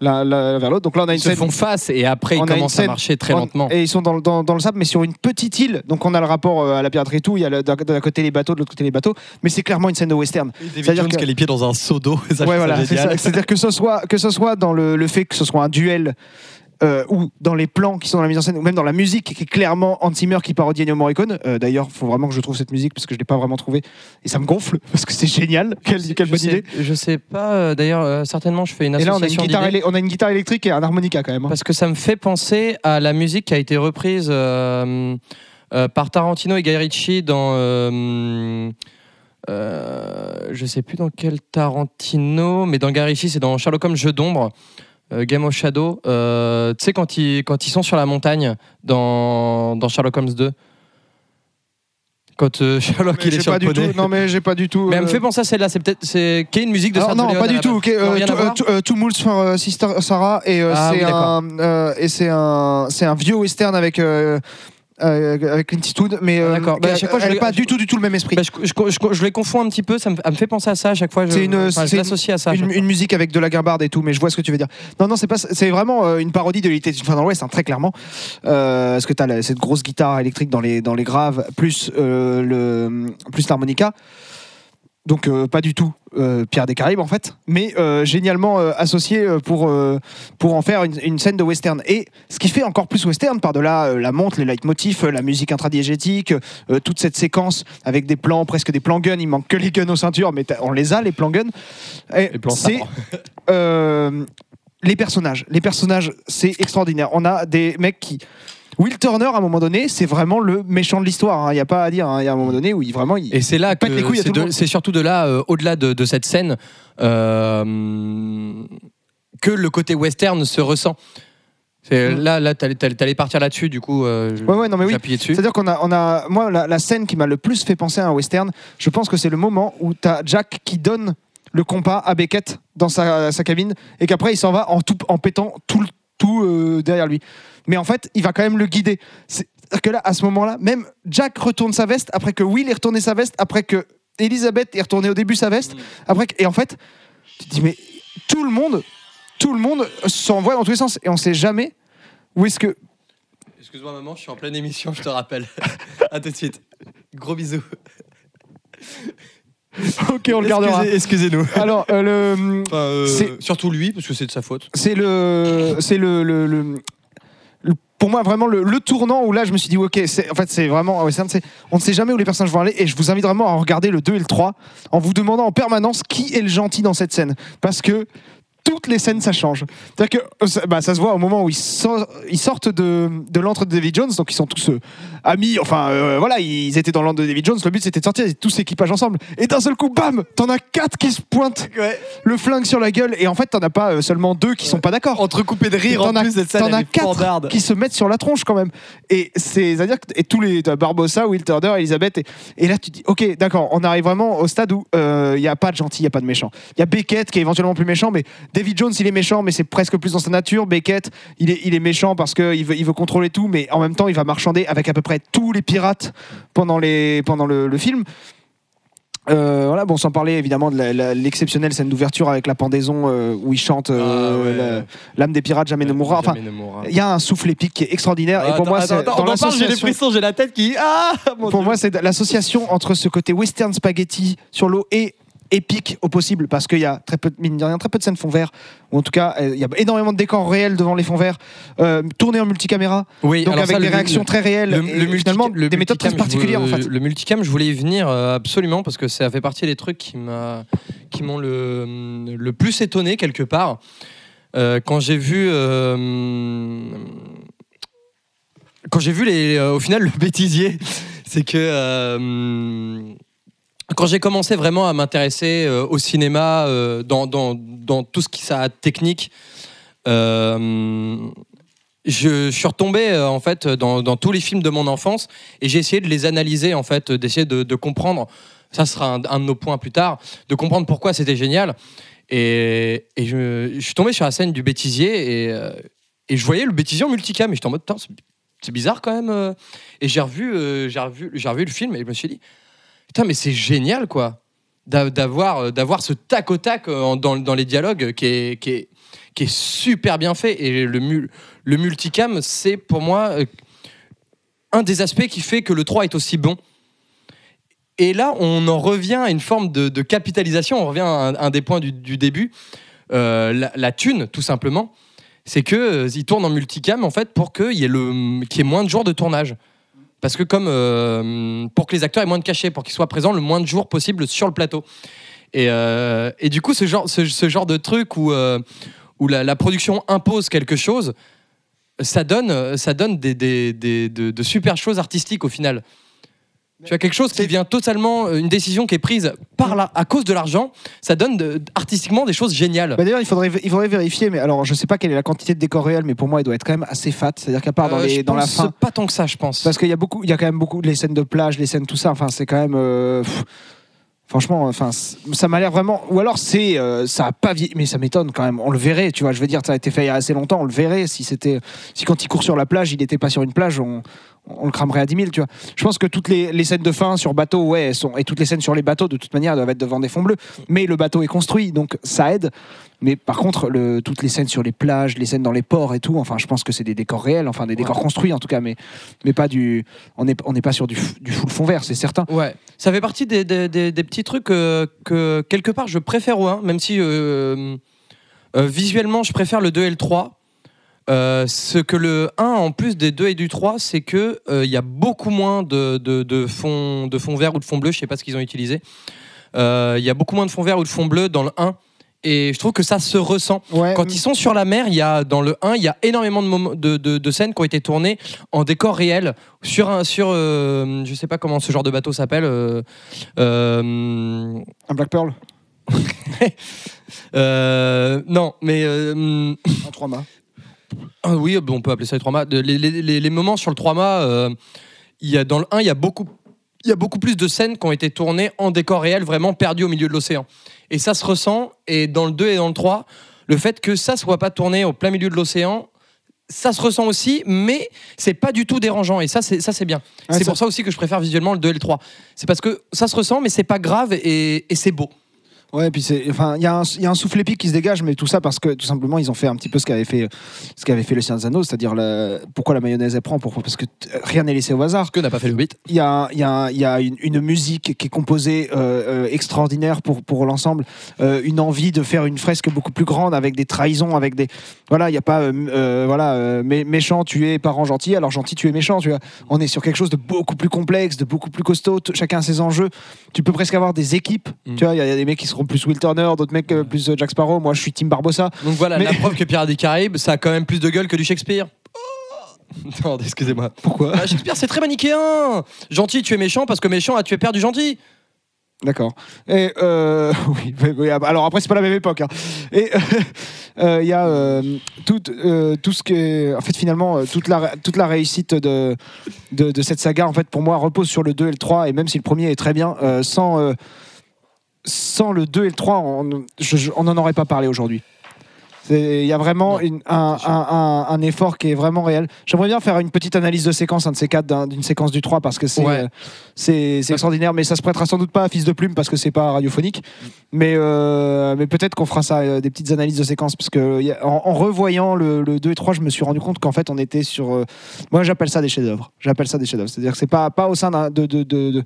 A: l'un vers l'autre. Donc là, on a une
B: Ils se font face et après
A: On
B: ils commencent à marcher très
A: en-
B: lentement.
A: Et ils sont dans, le- dans, dans le sable, mais sur une petite île. Donc on a le rapport euh, à la piraterie et tout. Il y a d'un côté les bateaux, de l'autre côté les bateaux. Mais c'est clairement une scène de western. C'est-à-dire que-
B: a les pieds dans un seau d'eau. [laughs]
A: Ouais, voilà. C'est-à-dire que ce soit que ce soit dans le, le fait que ce soit un duel euh, ou dans les plans qui sont dans la mise en scène ou même dans la musique qui est clairement Hans Zimmer qui parodie Ennio Morricone. Euh, D'ailleurs, il faut vraiment que je trouve cette musique parce que je l'ai pas vraiment trouvée et ça me gonfle [laughs] parce que c'est génial. Quelle, quelle
B: je
A: bonne
B: sais,
A: idée.
B: Je sais pas. euh, D'ailleurs, certainement, je fais une
A: Et là, on a une
B: association
A: on a une guitare électrique et un harmonica quand même. hein.
B: Parce que ça me fait penser à la musique qui a été reprise par Tarantino et Guy Ritchie dans. je sais plus dans quel Tarantino, mais dans Guy Ritchie, c'est dans Sherlock Holmes Jeu d'ombre. Euh, Game of Shadow, Euh, tu sais quand ils, quand ils sont sur la montagne dans, dans Sherlock Holmes 2 quand euh, [laughs] Sherlock il est sur
A: pas du tout. Non, mais j'ai pas du tout.
B: Mais elle me fait penser à celle-là, c'est peut-être c'est qui est une musique de Sergio
A: non, pas du tout.
B: base.
A: ok, euh, Two for Sister Sarah et
B: Ah
A: c'est
B: oui,
A: un et c'est un c'est un vieux western avec euh, avec Clint Eastwood, mais euh,
B: Ah, d'accord. Bah, à chaque fois, je
A: elle est
B: le-
A: pas du tout du tout le même esprit.
B: Bah, je, je- je- je les confonds un petit peu, ça me, elle me fait penser à ça à chaque fois. Je,
A: C'est une-
B: enfin, je
A: c'est
B: l'associe à ça. à
A: une,
B: chaque fois.
A: une musique avec de la guimbarde et tout, mais je vois ce que tu veux dire. Non, non, c'est pas, c'est vraiment euh, une parodie de l'Élite une fois dans l'Ouest, hein, très clairement. Euh, parce que tu as cette grosse guitare électrique dans les, dans les graves, plus euh, le plus l'harmonica. Donc euh, pas du tout euh, Pierre des Caraïbes en fait, mais euh, génialement associé pour, pour en faire une, une scène de western. Et ce qui fait encore plus western, par-delà la montre, les leitmotifs, la musique intradiégétique, toute cette séquence avec des plans, presque des plans guns, il manque que les guns aux ceintures, mais on les a les plans guns. Et c'est les personnages. Les personnages, c'est extraordinaire. On a des mecs qui. Will Turner, à un moment donné, c'est vraiment le méchant de l'histoire. Il n'y a pas à dire. hein. Il y a un moment donné où il vraiment. Il...
B: Et c'est là que
A: les couilles
B: c'est surtout de là, euh, au-delà de, de cette scène, euh, que le côté western se ressent. C'est-
A: Mm.
B: Là, là, t'allais, partir là-dessus, du coup, euh,
A: Ouais, ouais, non, mais oui.
B: dessus.
A: C'est-à-dire qu'on a, on a, moi, la, la scène qui m'a le plus fait penser à un western, je pense que c'est le moment où tu as Jack qui donne le compas à Beckett dans sa, sa cabine et qu'après il s'en va en, tout, en pétant tout, le- tout euh, derrière lui. Mais en fait, il va quand même le guider. C'est-à-dire que là, à ce moment-là, même Jack retourne sa veste après que Will ait retourné sa veste, après que Elisabeth ait retourné au début sa veste, après que- et en fait, tu te dis mais tout le monde, tout le monde s'envoie dans tous les sens et on sait jamais où est-ce que
B: Excuse-moi, maman, je suis en pleine émission, je te rappelle. [laughs] à tout de suite. Gros bisous. [laughs]
A: ok on le gardera.
B: Excusez- Excusez-nous. [laughs]
A: Alors euh, le
B: Enfin, euh, surtout lui, parce que c'est de sa faute.
A: c'est le c'est le, le- le- le- pour moi vraiment le, tournant où là je me suis dit ok c'est en fait c'est vraiment c'est- on ne sait jamais où les personnages vont aller et je vous invite vraiment à regarder le 2 et le 3 en vous demandant en permanence qui est le gentil dans cette scène parce que toutes les scènes ça change. C'est-à-dire que euh, ça, bah, ça se voit au moment où ils, sor- ils sortent de, de l'antre de David Jones, donc ils sont tous euh, amis, enfin euh, voilà, ils étaient dans l'antre de David Jones, le but c'était de sortir, ils étaient tous équipage ensemble. Et d'un seul coup, bam, t'en as quatre qui se pointent le flingue sur la gueule, et en fait t'en as pas euh, seulement deux qui sont pas d'accord.
B: Entrecoupé de rire en
A: as,
B: plus,
A: t'en as quatre qui se mettent sur la tronche quand même. Et c'est, c'est-à-dire que et tous les t'as Barbossa, Will Turner, Elisabeth, et, et là tu dis, ok, d'accord, on arrive vraiment au stade où il y a pas de gentil, il y a pas de méchant. Il y a Beckett qui est éventuellement plus méchant, mais David Jones il est méchant, mais c'est presque plus dans sa nature. Beckett il est, il est méchant parce qu'il veut, il veut contrôler tout, mais en même temps il va marchander avec à peu près tous les pirates pendant, les, pendant le, le film. Euh, voilà, bon, sans parler évidemment de l'exceptionnelle scène d'ouverture avec la pendaison euh, où il chante euh,
B: Ah ouais.
A: l'âme des pirates jamais ne mourra. Enfin, il y a un souffle épique qui est extraordinaire. et pour
B: Attends,
A: moi,
B: attends,
A: c'est
B: attends,
A: dans
B: on en parle, j'ai des
A: l'association-
B: frissons, j'ai la tête qui. Ah
A: Pour
B: Dieu.
A: moi, c'est l'association entre ce côté western spaghetti sur l'eau et épique au possible parce qu'il y a très peu de mine de rien, très peu de scènes fond vert. Ou en tout cas euh, il y a énormément de décors réels devant les fonds verts euh, tournés en multicaméra.
B: Oui,
A: donc avec
B: ça,
A: des réactions
B: le-
A: très réelles
B: Le,
A: et
B: le multi-
A: finalement
B: le
A: des méthodes très particulières en fait.
B: Le multicam, je voulais y venir euh, absolument parce que ça fait partie des trucs qui m'a, qui m'ont le, le plus étonné quelque part. Euh, quand j'ai vu, euh, quand j'ai vu les, au final le [laughs] bêtisier, c'est que euh, quand j'ai commencé vraiment à m'intéresser euh, au cinéma, euh, dans, tout ce qui ça a de technique, euh, je, suis retombé en fait dans, tous les films de mon enfance et j'ai essayé de les analyser en fait, d'essayer de, comprendre. Ça sera un, de nos points plus tard, de comprendre pourquoi c'était génial. Et, je, suis tombé sur la scène du bêtisier et, je voyais le bêtisier en multicam et j'étais en mode c'est- bizarre quand même. Et j'ai revu, j'ai revu, j'ai revu le film et je me suis dit putain mais c'est génial quoi. D'a- d'avoir euh, d'avoir ce tac au tac euh, dans, dans les dialogues qui est, qui est qui est super bien fait. Et le le multicam c'est pour moi euh, un des aspects qui fait que le 3 est aussi bon. Et là on en revient à une forme de, de capitalisation. On revient à un, des points du, du début la, la thune tout simplement. C'est que euh, tournent en multicam en fait pour qu'il y qu'il y ait moins de jours de tournage parce que comme euh, pour que les acteurs aient moins de cachets, pour qu'ils soient présents le moins de jours possible sur le plateau. Et, euh, et du coup, ce genre, ce, genre de truc où, euh, où la, la production impose quelque chose, ça donne, ça donne des, des- des- de, de super choses artistiques au final. Tu as quelque chose qui vient totalement, une décision qui est prise par là, à cause de l'argent, ça donne de- artistiquement des choses géniales.
A: Bah, D'ailleurs, il faudrait, il faudrait vérifier, mais alors je sais pas quelle est la quantité de décors réels, mais pour moi, il doit être quand même assez fat. C'est-à-dire qu'à part dans,
B: Euh,
A: les, dans la fin,
B: Pas tant que ça, je pense.
A: Parce qu'il y a beaucoup, il y a quand même beaucoup les scènes de plage, les scènes tout ça. Enfin, c'est quand même. euh, pff, franchement, enfin, c- ça m'a l'air vraiment. Ou alors c'est, euh, ça a pas vieilli, mais ça m'étonne quand même. On le verrait, tu vois. Je veux dire, ça a été fait il y a assez longtemps. On le verrait si c'était, si quand il court sur la plage, il n'était pas sur une plage, on, on le cramerait à 10 000, tu vois. Je pense que toutes les, les scènes de fin sur bateau, ouais, elles sont, et toutes les scènes sur les bateaux, de toute manière, doivent être devant des fonds bleus. Mais le bateau est construit, donc ça aide. Mais par contre, le, toutes les scènes sur les plages, les scènes dans les ports et tout, enfin, je pense que c'est des décors réels, enfin des décors construits en tout cas, mais, mais pas du. On n'est on pas sur du, du full fond vert, c'est certain.
B: Ouais, ça fait partie des, des- des- des petits trucs euh, que quelque part je préfère au 1, même si euh, euh, visuellement je préfère le 2 et le 3. Euh, ce que le 1 en plus des 2 et du 3, c'est que euh, il y a beaucoup moins de, de, de fond, de fond vert ou de fond bleu, je sais pas ce qu'ils ont utilisé. Euh, Il y a beaucoup moins de fond vert ou de fond bleu dans le 1. Et je trouve que ça se ressent.
A: Ouais,
B: Quand ils sont sur la mer, il y a dans le 1, il y a énormément de, de, de- de scènes qui ont été tournées en décor réel sur un sur euh, je sais pas comment ce genre de bateau s'appelle euh, euh,
A: un Black Pearl [laughs]
B: euh, non mais euh,
A: en 3 mâts.
B: Ah oui on peut appeler ça les trois mâts les, les- les- les moments sur le 3 mâts euh, il y a dans le 1 il y a beaucoup il y a beaucoup plus de scènes qui ont été tournées en décor réel vraiment perdues au milieu de l'océan et ça se ressent et dans le 2 et dans le 3 le fait que ça soit pas tourné au plein milieu de l'océan ça se ressent aussi, mais c'est pas du tout dérangeant. Et ça, c'est ça, c'est bien.
A: Ouais,
B: c'est pour ça aussi que je préfère visuellement le 2 et le 3. C'est parce que ça se ressent, mais c'est pas grave et, et c'est beau.
A: Ouais, et puis c'est, enfin, il y, a un- il y a un souffle épique qui se dégage, mais tout ça parce que tout simplement ils ont fait un petit peu ce qu'avait fait, ce qu'avait fait le Seigneur des Anneaux, c'est-à-dire la- pourquoi la mayonnaise elle prend, pourquoi parce que rien n'est laissé au hasard.
B: Que n'a pas fait le Hobbit
A: Il y a, il y a, il y a une, une musique qui est composée euh, euh, extraordinaire pour, pour l'ensemble, euh, une envie de faire une fresque beaucoup plus grande avec des trahisons, avec des voilà, il y a pas voilà mé- méchant tué parent gentil, alors gentil tué méchant, tu vois. On est sur quelque chose de beaucoup plus complexe, de beaucoup plus costaud. T- Chacun a ses enjeux. Tu peux presque avoir des équipes.
B: Mm.
A: Tu vois, il y, a- il y a des mecs qui se seront plus Will Turner, d'autres mecs euh, plus euh, Jack Sparrow. Moi, je suis Tim Barbossa.
B: Donc voilà,
A: Mais-
B: la preuve que Pirates des Caraïbes, ça a quand même plus de gueule que du Shakespeare. Oh [laughs] non, excusez-moi.
A: Pourquoi
B: Bah, Shakespeare, c'est très manichéen. Gentil, tu es méchant parce que méchant a tué père du gentil.
A: D'accord. Et euh, [laughs] oui, oui, oui, alors après c'est pas la même époque. hein. Et [laughs] euh, il y a tout, tout ce que, en fait finalement toute la toute la réussite de, de de cette saga en fait pour moi repose sur le 2 et le 3 et même si le premier est très bien, sans sans le 2 et le 3 on n'en aurait pas parlé aujourd'hui. Il y a vraiment une- un,
B: c'est sûr.
A: un- un- un effort qui est vraiment réel. J'aimerais bien faire une petite analyse de séquence, un de ces quatre, d'un- d'une séquence du 3, parce que c'est
B: Ouais.
A: euh, c'est extraordinaire, mais ça se prêtera sans doute pas à Fils de Plume, parce que c'est pas radiophonique. Mais, euh, mais peut-être qu'on fera ça, euh, des petites analyses de séquence, parce que a- en, en revoyant le, le 2 et 3, je me suis rendu compte qu'en fait, on était sur. moi, j'appelle ça des chefs-d'œuvre. J'appelle ça des chefs-d'œuvre. C'est-à-dire que c'est pas, pas au sein d'un- de. de, de- de-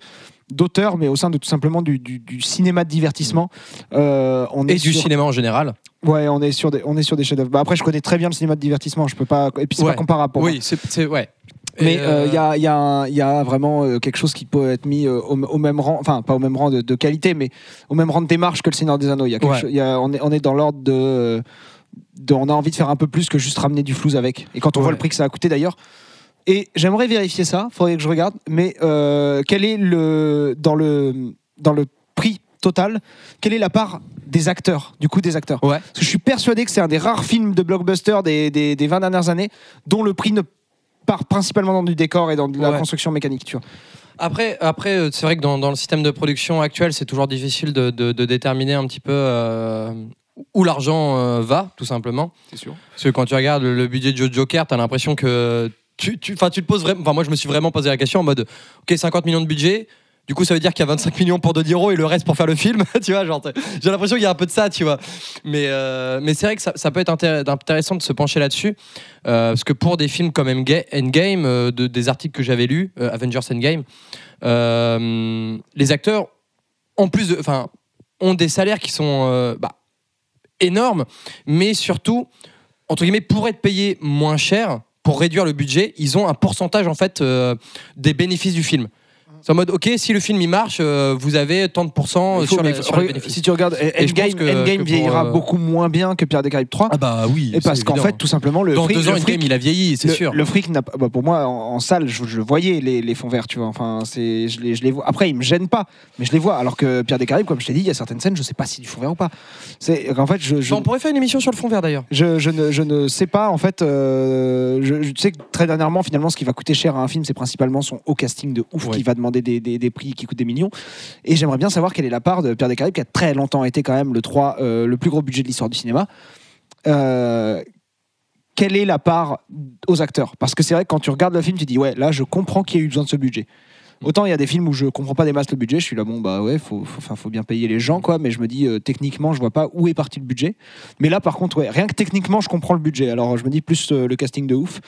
A: d'auteur mais au sein de tout simplement du, du- du cinéma de divertissement Euh, on
B: Et
A: est
B: du
A: sur-
B: cinéma en général.
A: ouais on est sur des on est sur des chefs-d'œuvre bah, après je connais très bien le cinéma de divertissement je peux pas et puis c'est
B: Ouais.
A: pas comparable pour.
B: Oui, c'est ouais.
A: Mais
B: Et,
A: euh, il y,
B: euh,
A: a, il y a il y a vraiment euh, quelque chose qui peut être mis euh, au, au même rang, enfin pas au même rang de, de qualité, mais au même rang de démarche que le Seigneur des Anneaux. Il y a quelque
B: Ouais.
A: chose- il y a- on, est, on est dans l'ordre de, euh, de- On a envie de faire un peu plus que juste ramener du flouze avec. Et quand on voit le prix que ça a coûté d'ailleurs. Et j'aimerais vérifier ça, faudrait que je regarde, mais euh, quel est le. Dans le, dans le prix total, quelle est la part des acteurs, du coup des acteurs?
B: Ouais.
A: Parce que je suis persuadé que c'est un des rares films de blockbuster des, des, des 20 dernières années dont le prix ne part principalement dans du décor et dans de la
B: Ouais.
A: construction mécanique, tu vois.
B: Après, après euh, c'est vrai que dans, dans le système de production actuel, c'est toujours difficile de, de- de déterminer un petit peu euh, où l'argent euh, va, tout simplement.
A: C'est sûr.
B: Parce que quand tu regardes le, le budget de Joe Joker, tu as l'impression que. Tu, tu, tu te poses vraiment. Moi, je me suis vraiment posé la question en mode Ok, 50 millions de budget. Du coup, ça veut dire qu'il y a 25 millions pour De Niro et le reste pour faire le film. [laughs] tu vois, j'ai l'impression qu'il y a un peu de ça, tu vois. Mais, euh, mais c'est vrai que ça, ça peut être intér- intéressant de se pencher là-dessus. euh, parce que pour des films comme Endga- Endgame, euh, de, des articles que j'avais lus, Avengers Endgame, les acteurs, en plus. Enfin, ont des salaires qui sont bah, énormes, mais surtout, entre guillemets, pour être payés moins cher, pour réduire le budget, ils ont un pourcentage en fait euh, des bénéfices du film. C'est en mode, ok, si le film il marche, euh, vous avez tant de pourcents sur, la- sur les
A: re-
B: bénéfices.
A: si tu regardes
B: Et je
A: Endgame,
B: pense que-
A: Endgame
B: que pour,
A: vieillira
B: euh,
A: beaucoup moins bien que Pierre des Caraïbes 3.
B: Ah bah oui.
A: et parce
B: c'est
A: qu'en
B: évident.
A: fait, tout simplement, le
B: dans
A: fric,
B: deux ans,
A: le fric-
B: Endgame, il a vieilli, c'est
A: le,
B: sûr.
A: le fric n'a pas- bah, pour moi en, en salle je, je voyais les, les fonds verts tu vois enfin c'est je les, je les vois après ils me gênent pas mais je les vois alors que Pierre des Caraïbes comme je t'ai dit il y a certaines scènes je sais pas si du fond vert ou pas c'est en fait je, je,
B: On pourrait faire une émission sur le fond vert d'ailleurs.
A: je, je ne, je ne sais pas en fait euh, je, je sais que très dernièrement finalement ce qui va coûter cher à un film c'est principalement son haut casting de ouf
B: Ouais.
A: qui va demander des, prix qui coûtent des millions et j'aimerais bien savoir quelle est la part de Pierre des qui a très longtemps été quand même le 3 euh, le plus gros budget de l'histoire du cinéma Euh, quelle est la part aux acteurs? Parce que c'est vrai que quand tu regardes le film, tu dis ouais, là je comprends qu'il y a eu besoin de ce budget. Autant il y a des films où je comprends pas des masses le budget, je suis là bon bah ouais, faut, faut, faut bien payer les gens quoi, mais je me dis euh, techniquement je vois pas où est parti le budget. Mais là par contre ouais, rien que techniquement je comprends le budget. Alors je me dis plus le casting de ouf.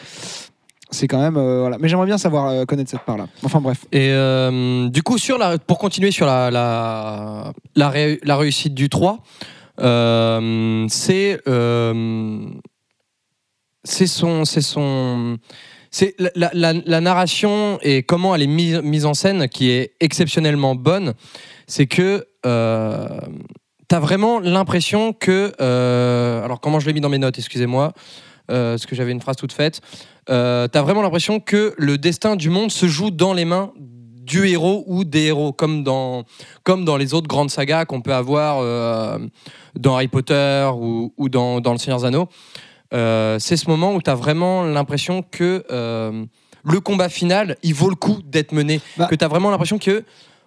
A: C'est quand même euh, voilà. Mais j'aimerais bien savoir euh, connaître cette part là. Enfin bref.
B: Et euh, du coup, sur la, pour continuer sur la, la, la, ré- la réussite du 3, euh, c'est c'est son. C'est son c'est la, la- narration et comment elle est mise, mise en scène qui est exceptionnellement bonne. C'est que euh, tu as vraiment l'impression que. alors, comment je l'ai mis dans mes notes, excusez-moi, euh, parce que j'avais une phrase toute faite. Euh, t'as vraiment l'impression que le destin du monde se joue dans les mains du héros ou des héros, comme dans, comme dans les autres grandes sagas qu'on peut avoir euh, dans Harry Potter ou, ou dans, dans Le Seigneur des Anneaux. Euh, c'est ce moment où tu as vraiment l'impression que le combat final, il vaut le coup d'être mené.
A: Bah.
B: que tu as vraiment l'impression que,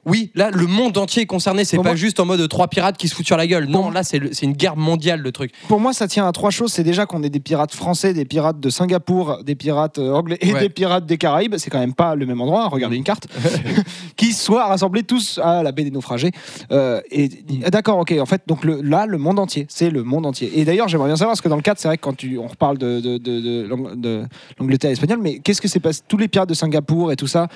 B: oui, là, le monde entier est concerné. C'est pas
A: moi-
B: juste en mode trois pirates qui se foutent sur la gueule. Non,
A: Pour-
B: là, c'est une guerre mondiale, le truc.
A: Pour moi, ça tient à trois choses. C'est déjà qu'on est des pirates français, des pirates de Singapour, des pirates euh, anglais et
B: Ouais.
A: des pirates des Caraïbes. C'est quand même pas le même endroit. hein, Regardez une carte. [laughs] [laughs] qui soient rassemblés tous à la baie des naufragés. Euh, et d'accord, ok. En fait, donc le, là, le monde entier, c'est le monde entier. Et d'ailleurs, j'aimerais bien savoir parce que dans le cadre, c'est vrai que quand tu, on reparle de, de, de, de l'Angleterre espagnole, mais qu'est-ce que c'est passé Tous les pirates de Singapour et tout ça,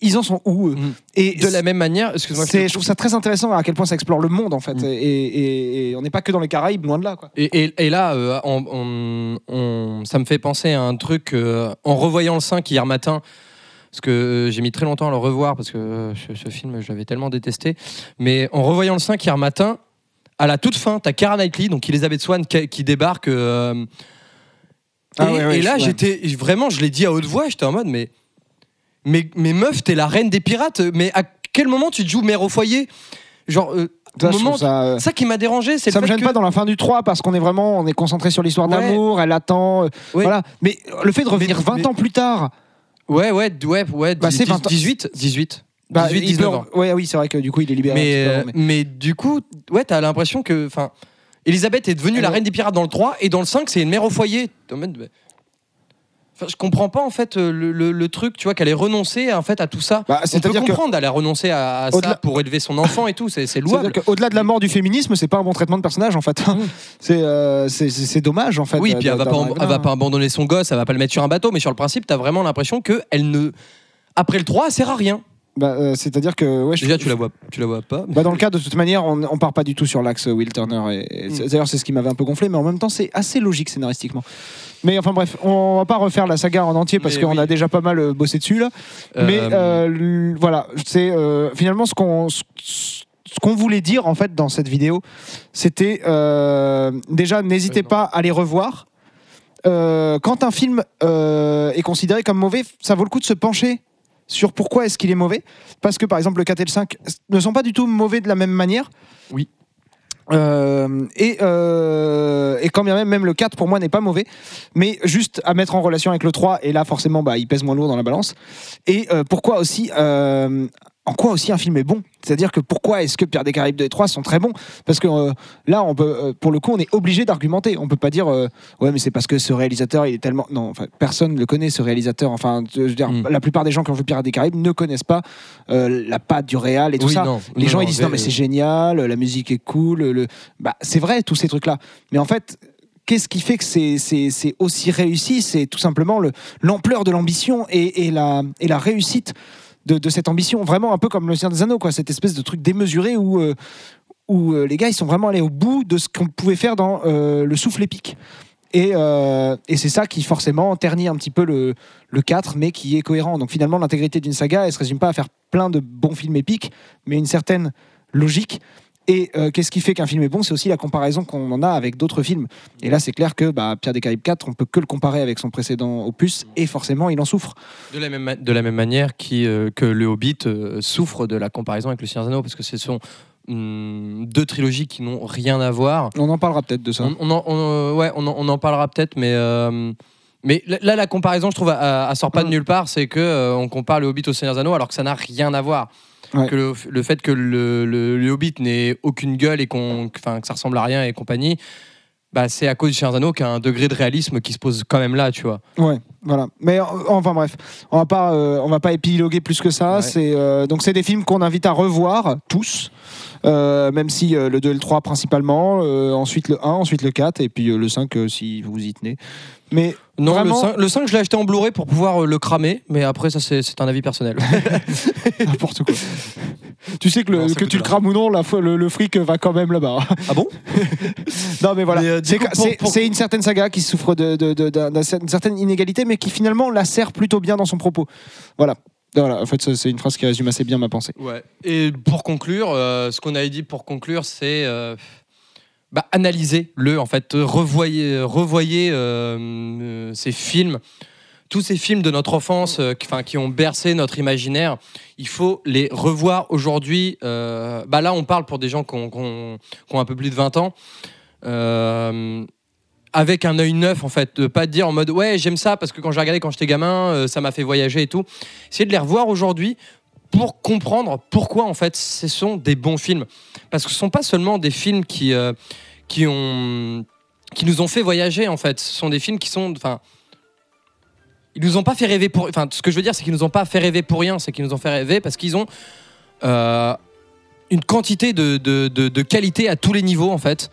A: ils en sont où eux
B: Mhm.
A: Et
B: De la même manière, excuse-moi, je
A: trouve ça très intéressant à quel point ça explore le monde en fait.
B: Mm.
A: Et, et- et on n'est pas que dans les Caraïbes, loin de là. Quoi.
B: Et, là, euh, on- on- on- ça me fait penser à un truc euh, en revoyant le 5 hier matin. Parce que euh, j'ai mis très longtemps à le revoir parce que euh, ce, ce film, je l'avais tellement détesté. Mais en revoyant le 5 hier matin, à la toute fin, t'as Kara Knightley, donc Elizabeth Swan qui, qui débarque.
A: Ah
B: et,
A: ouais, ouais,
B: et là, j'étais vraiment, je l'ai dit à haute voix, j'étais en mode, mais, mais, mais meuf, t'es la reine des pirates. Mais à quel moment tu te joues mère au foyer? Genre, euh,
A: Ça,
B: moment,
A: ça, euh,
B: ça qui m'a dérangé, c'est
A: ça
B: le
A: me gêne
B: que-
A: pas dans la fin du 3 parce qu'on est vraiment on est concentré sur l'histoire
B: Ouais.
A: d'amour, elle attend. euh,
B: Ouais.
A: Voilà. Mais le fait de revenir
B: Mais-
A: 20
B: mais-
A: ans plus tard,
B: Ouais, ouais, ouais, ouais.
A: Bah,
B: dix-
A: c'est 20 ans.
B: 18, 18.
A: bah,
B: 18,
A: il
B: 19
A: peut-
B: ans.
A: Ouais, oui, c'est vrai que du coup il est libéré.
B: Mais, euh, du coup, ouais, t'as l'impression que. Enfin, Elisabeth est devenue la reine des pirates dans le 3 et dans le 5, c'est une mère au foyer. T'es en mode, bah, Enfin, je comprends pas en fait euh, le, le- le truc, tu vois, qu'elle ait renoncé en fait à tout ça.
A: Bah,
B: On peut comprendre, elle a renoncé à, à ça
A: Au-delà-
B: pour élever son enfant et tout, c'est louable.
A: Qu'au-delà de la mort du féminisme, c'est pas un bon traitement de personnage en fait.
B: Mm.
A: c'est, euh, c'est, c'est- dommage en fait.
B: Oui,
A: de-
B: puis elle va, pas, elle va
A: là.
B: pas abandonner son gosse, elle va pas le mettre sur un bateau, mais sur le principe, t'as vraiment l'impression que elle ne. Après le 3, elle sert à rien.
A: Bah, euh, c'est-à-dire que ouais, je-
B: Déjà, tu la vois, tu la vois pas.
A: Bah dans le cas, de toute manière, on, on part pas du tout sur l'axe euh, Will Turner. Et, et
B: Mm.
A: c'est- D'ailleurs, c'est ce qui m'avait un peu gonflé, mais en même temps, c'est assez logique scénaristiquement. Mais enfin bref, on va pas refaire la saga en entier parce
B: Mais
A: qu'on
B: oui.
A: a déjà pas mal euh, bossé dessus là. Mais
B: Euh,
A: l- voilà, c'est euh, finalement ce qu'on ce ce qu'on voulait dire en fait dans cette vidéo, c'était euh, déjà n'hésitez pas à les revoir. Euh, quand un film euh, est considéré comme mauvais, ça vaut le coup de se pencher sur pourquoi est-ce qu'il est mauvais. Parce que par exemple le 4 et le 5 ne sont pas du tout mauvais de la même manière.
B: Oui.
A: Euh, et, euh, et quand bien même, même le 4 pour moi n'est pas mauvais, mais juste à mettre en relation avec le 3, et là forcément bah, il pèse moins lourd dans la balance. Et euh, pourquoi aussi, en quoi aussi un film est bon C'est-à-dire que pourquoi est-ce que Pierre des Caraïbes 2 et 3 sont très bons? Parce que euh, là, on peut, euh, pour le coup, on est obligé d'argumenter. On peut pas dire euh, ouais, mais c'est parce que ce réalisateur il est tellement. Non, enfin, personne ne le connaît ce réalisateur. Enfin, je veux dire,
B: Mm.
A: la plupart des gens qui ont vu Pierre des Caraïbes ne connaissent pas euh, la patte du réal et tout
B: oui,
A: ça.
B: non,
A: Les
B: non,
A: gens ils disent non mais c'est génial, la musique est cool, le... bah, c'est vrai tous ces trucs là. Mais en fait, qu'est-ce qui fait que c'est, aussi réussi? C'est tout simplement le, l'ampleur de l'ambition et, et la, et la réussite de, cette ambition. Vraiment un peu comme le Seigneur des Anneaux, quoi, cette espèce de truc démesuré où, euh, où euh, les gars ils sont vraiment allés au bout de ce qu'on pouvait faire dans euh, le souffle épique. Et, et c'est ça qui forcément ternit un petit peu le, le 4, mais qui est cohérent. Donc finalement, l'intégrité d'une saga, elle se résume pas à faire plein de bons films épiques, mais une certaine logique. Et euh, qu'est-ce qui fait qu'un film est bon? C'est aussi la comparaison qu'on en a avec d'autres films. Et là, c'est clair que bah, Pierre des Caraïbes 4, on peut que le comparer avec son précédent opus, et forcément, il en souffre.
B: De la même, de la même manière qui, euh, que le Hobbit euh, souffre de la comparaison avec le Seigneur des Anneaux, parce que ce sont hum, deux trilogies qui n'ont rien à voir.
A: On en parlera peut-être de ça.
B: On, on en, on, ouais, on, en, on en parlera peut-être, mais, euh, mais là, la comparaison, je trouve, elle sort pas de
A: Mm.
B: nulle part. C'est que euh, on compare le Hobbit au Seigneur des Anneaux, alors que ça n'a rien à voir.
A: Ouais.
B: Que le, le fait que le, le- le Hobbit n'ait aucune gueule et qu'on, que ça ressemble à rien et compagnie, bah, c'est à cause du Seigneur Anneaux qu'il y a un degré de réalisme qui se pose quand même là, tu vois.
A: Ouais, voilà. Mais enfin bref, on va pas, euh, on va pas épiloguer plus que ça.
B: Ouais.
A: C'est euh, donc c'est des films qu'on invite à revoir tous, euh, même si le 2 et le 3 principalement, ensuite le 1, ensuite le 4 et puis le 5 euh, si vous y tenez. Mais
B: Non,
A: Vraiment
B: le 5, le 5, je l'ai acheté en Blu-ray pour pouvoir euh, le cramer, mais après, ça, c'est, c'est un avis personnel. [laughs]
A: n'importe quoi. tu sais que, le-
B: Non, ça
A: que tu le crames ou non, la, le, le fric va quand même là-bas.
B: ah bon? [laughs]
A: Non mais voilà,
B: Mais, euh,
A: c'est
B: coup,
A: que-
B: pour-
A: c'est
B: pour-
A: c'est une certaine saga qui souffre de- de- de- d'un- d'une certaine inégalité, mais qui finalement la sert plutôt bien dans son propos. Voilà. Voilà, en fait, c'est une phrase qui résume assez bien ma pensée.
B: Ouais. Et pour conclure, euh, ce qu'on avait dit pour conclure, c'est euh, bah, analysez-le en fait, revoyez, euh, euh, ces films, tous ces films de notre enfance, euh, qui, ont bercé notre imaginaire. Il faut les revoir aujourd'hui. Euh, bah là, on parle pour des gens qui ont, un peu plus de 20 ans. Avec un œil neuf en fait, pas dire en mode ouais j'aime ça parce que quand j'ai regardé quand j'étais gamin ça m'a fait voyager et tout. Essayer de les revoir aujourd'hui pour comprendre pourquoi en fait ce sont des bons films. Parce que ce sont pas seulement des films qui, euh, qui, ont, qui nous ont fait voyager en fait. Ce sont des films qui sont. Enfin. Ils nous ont pas fait rêver pour. Enfin, ce que je veux dire, c'est qu'ils nous ont pas fait rêver pour rien, c'est qu'ils nous ont fait rêver parce qu'ils ont euh, une quantité de, de, de- de qualité à tous les niveaux en fait.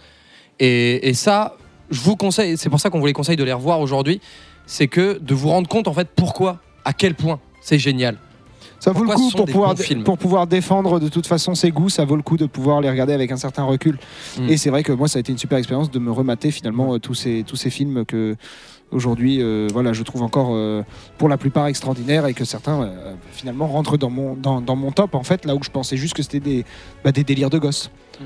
B: Et, et ça, je vous conseille, c'est pour ça qu'on vous les conseille de les revoir aujourd'hui, c'est que de vous rendre compte en fait pourquoi, à quel point c'est génial.
A: Ça vaut le coup pour pouvoir, pour défendre de toute façon ses goûts, ça vaut le coup de pouvoir les regarder avec un certain recul.
B: Mm.
A: Et c'est vrai que moi, ça a été une super expérience de me remater finalement euh, tous, ces, tous ces films que aujourd'hui, euh, voilà, je trouve encore euh, pour la plupart extraordinaires et que certains euh, finalement rentrent dans mon, dans, dans mon top en fait, là où je pensais juste que c'était des, bah, des délires de gosses.
B: Mm.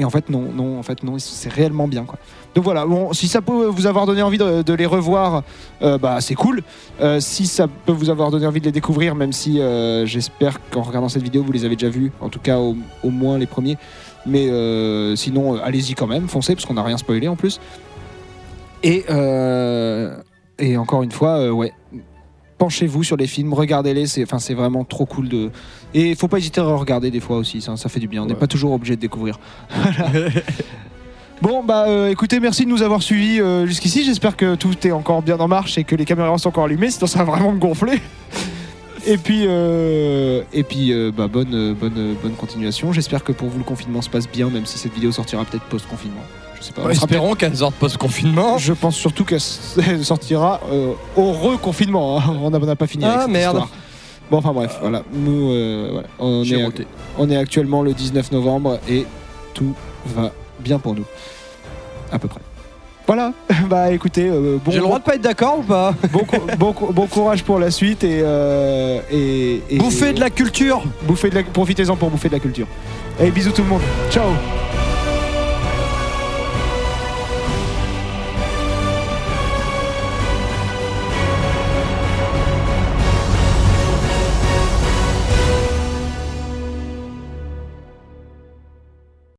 A: Et en fait, non, non, en fait, non, c'est réellement bien, quoi. Donc voilà, bon, si ça peut vous avoir donné envie de, les revoir, euh, bah c'est cool. Euh, si ça peut vous avoir donné envie de les découvrir, même si euh, j'espère qu'en regardant cette vidéo, vous les avez déjà vus, en tout cas au, moins les premiers. Mais sinon, allez-y quand même, foncez, parce qu'on n'a rien spoilé en plus. Et, et encore une fois, ouais, penchez-vous sur les films, regardez-les, c'est enfin, c'est vraiment trop cool de. Et il faut pas hésiter à regarder des fois aussi, ça, ça fait du bien, on n'est
B: Ouais.
A: pas toujours obligé de découvrir. [laughs] Bon bah euh, écoutez merci de nous avoir suivis euh, jusqu'ici j'espère que tout est encore bien en marche et que les caméras sont encore allumées sinon ça va vraiment me gonfler et puis euh, et puis euh, bah, bonne bonne bonne continuation j'espère que pour vous le confinement se passe bien même si cette vidéo sortira peut-être post confinement je sais pas On sera
B: Espérons qu'elle sorte post-confinement.
A: je pense surtout qu'elle [laughs] sortira euh, au reconfinement. hein. [laughs] On n'a pas fini
B: Ah,
A: avec cette
B: merde.
A: histoire. Bon, enfin bref, voilà. Nous, euh, voilà. On, est,
B: roté.
A: on est actuellement le 19 novembre et tout va bien pour nous. À peu près. Voilà. [laughs] bah écoutez, euh, bon,
B: J'ai le droit de pas être d'accord ou pas?
A: Bon, cou- bon cou- bon courage pour la suite et, euh, et, et-
B: Bouffer de la culture
A: bouffer de la- profitez-en pour bouffer de la culture. Et bisous tout le monde. Ciao.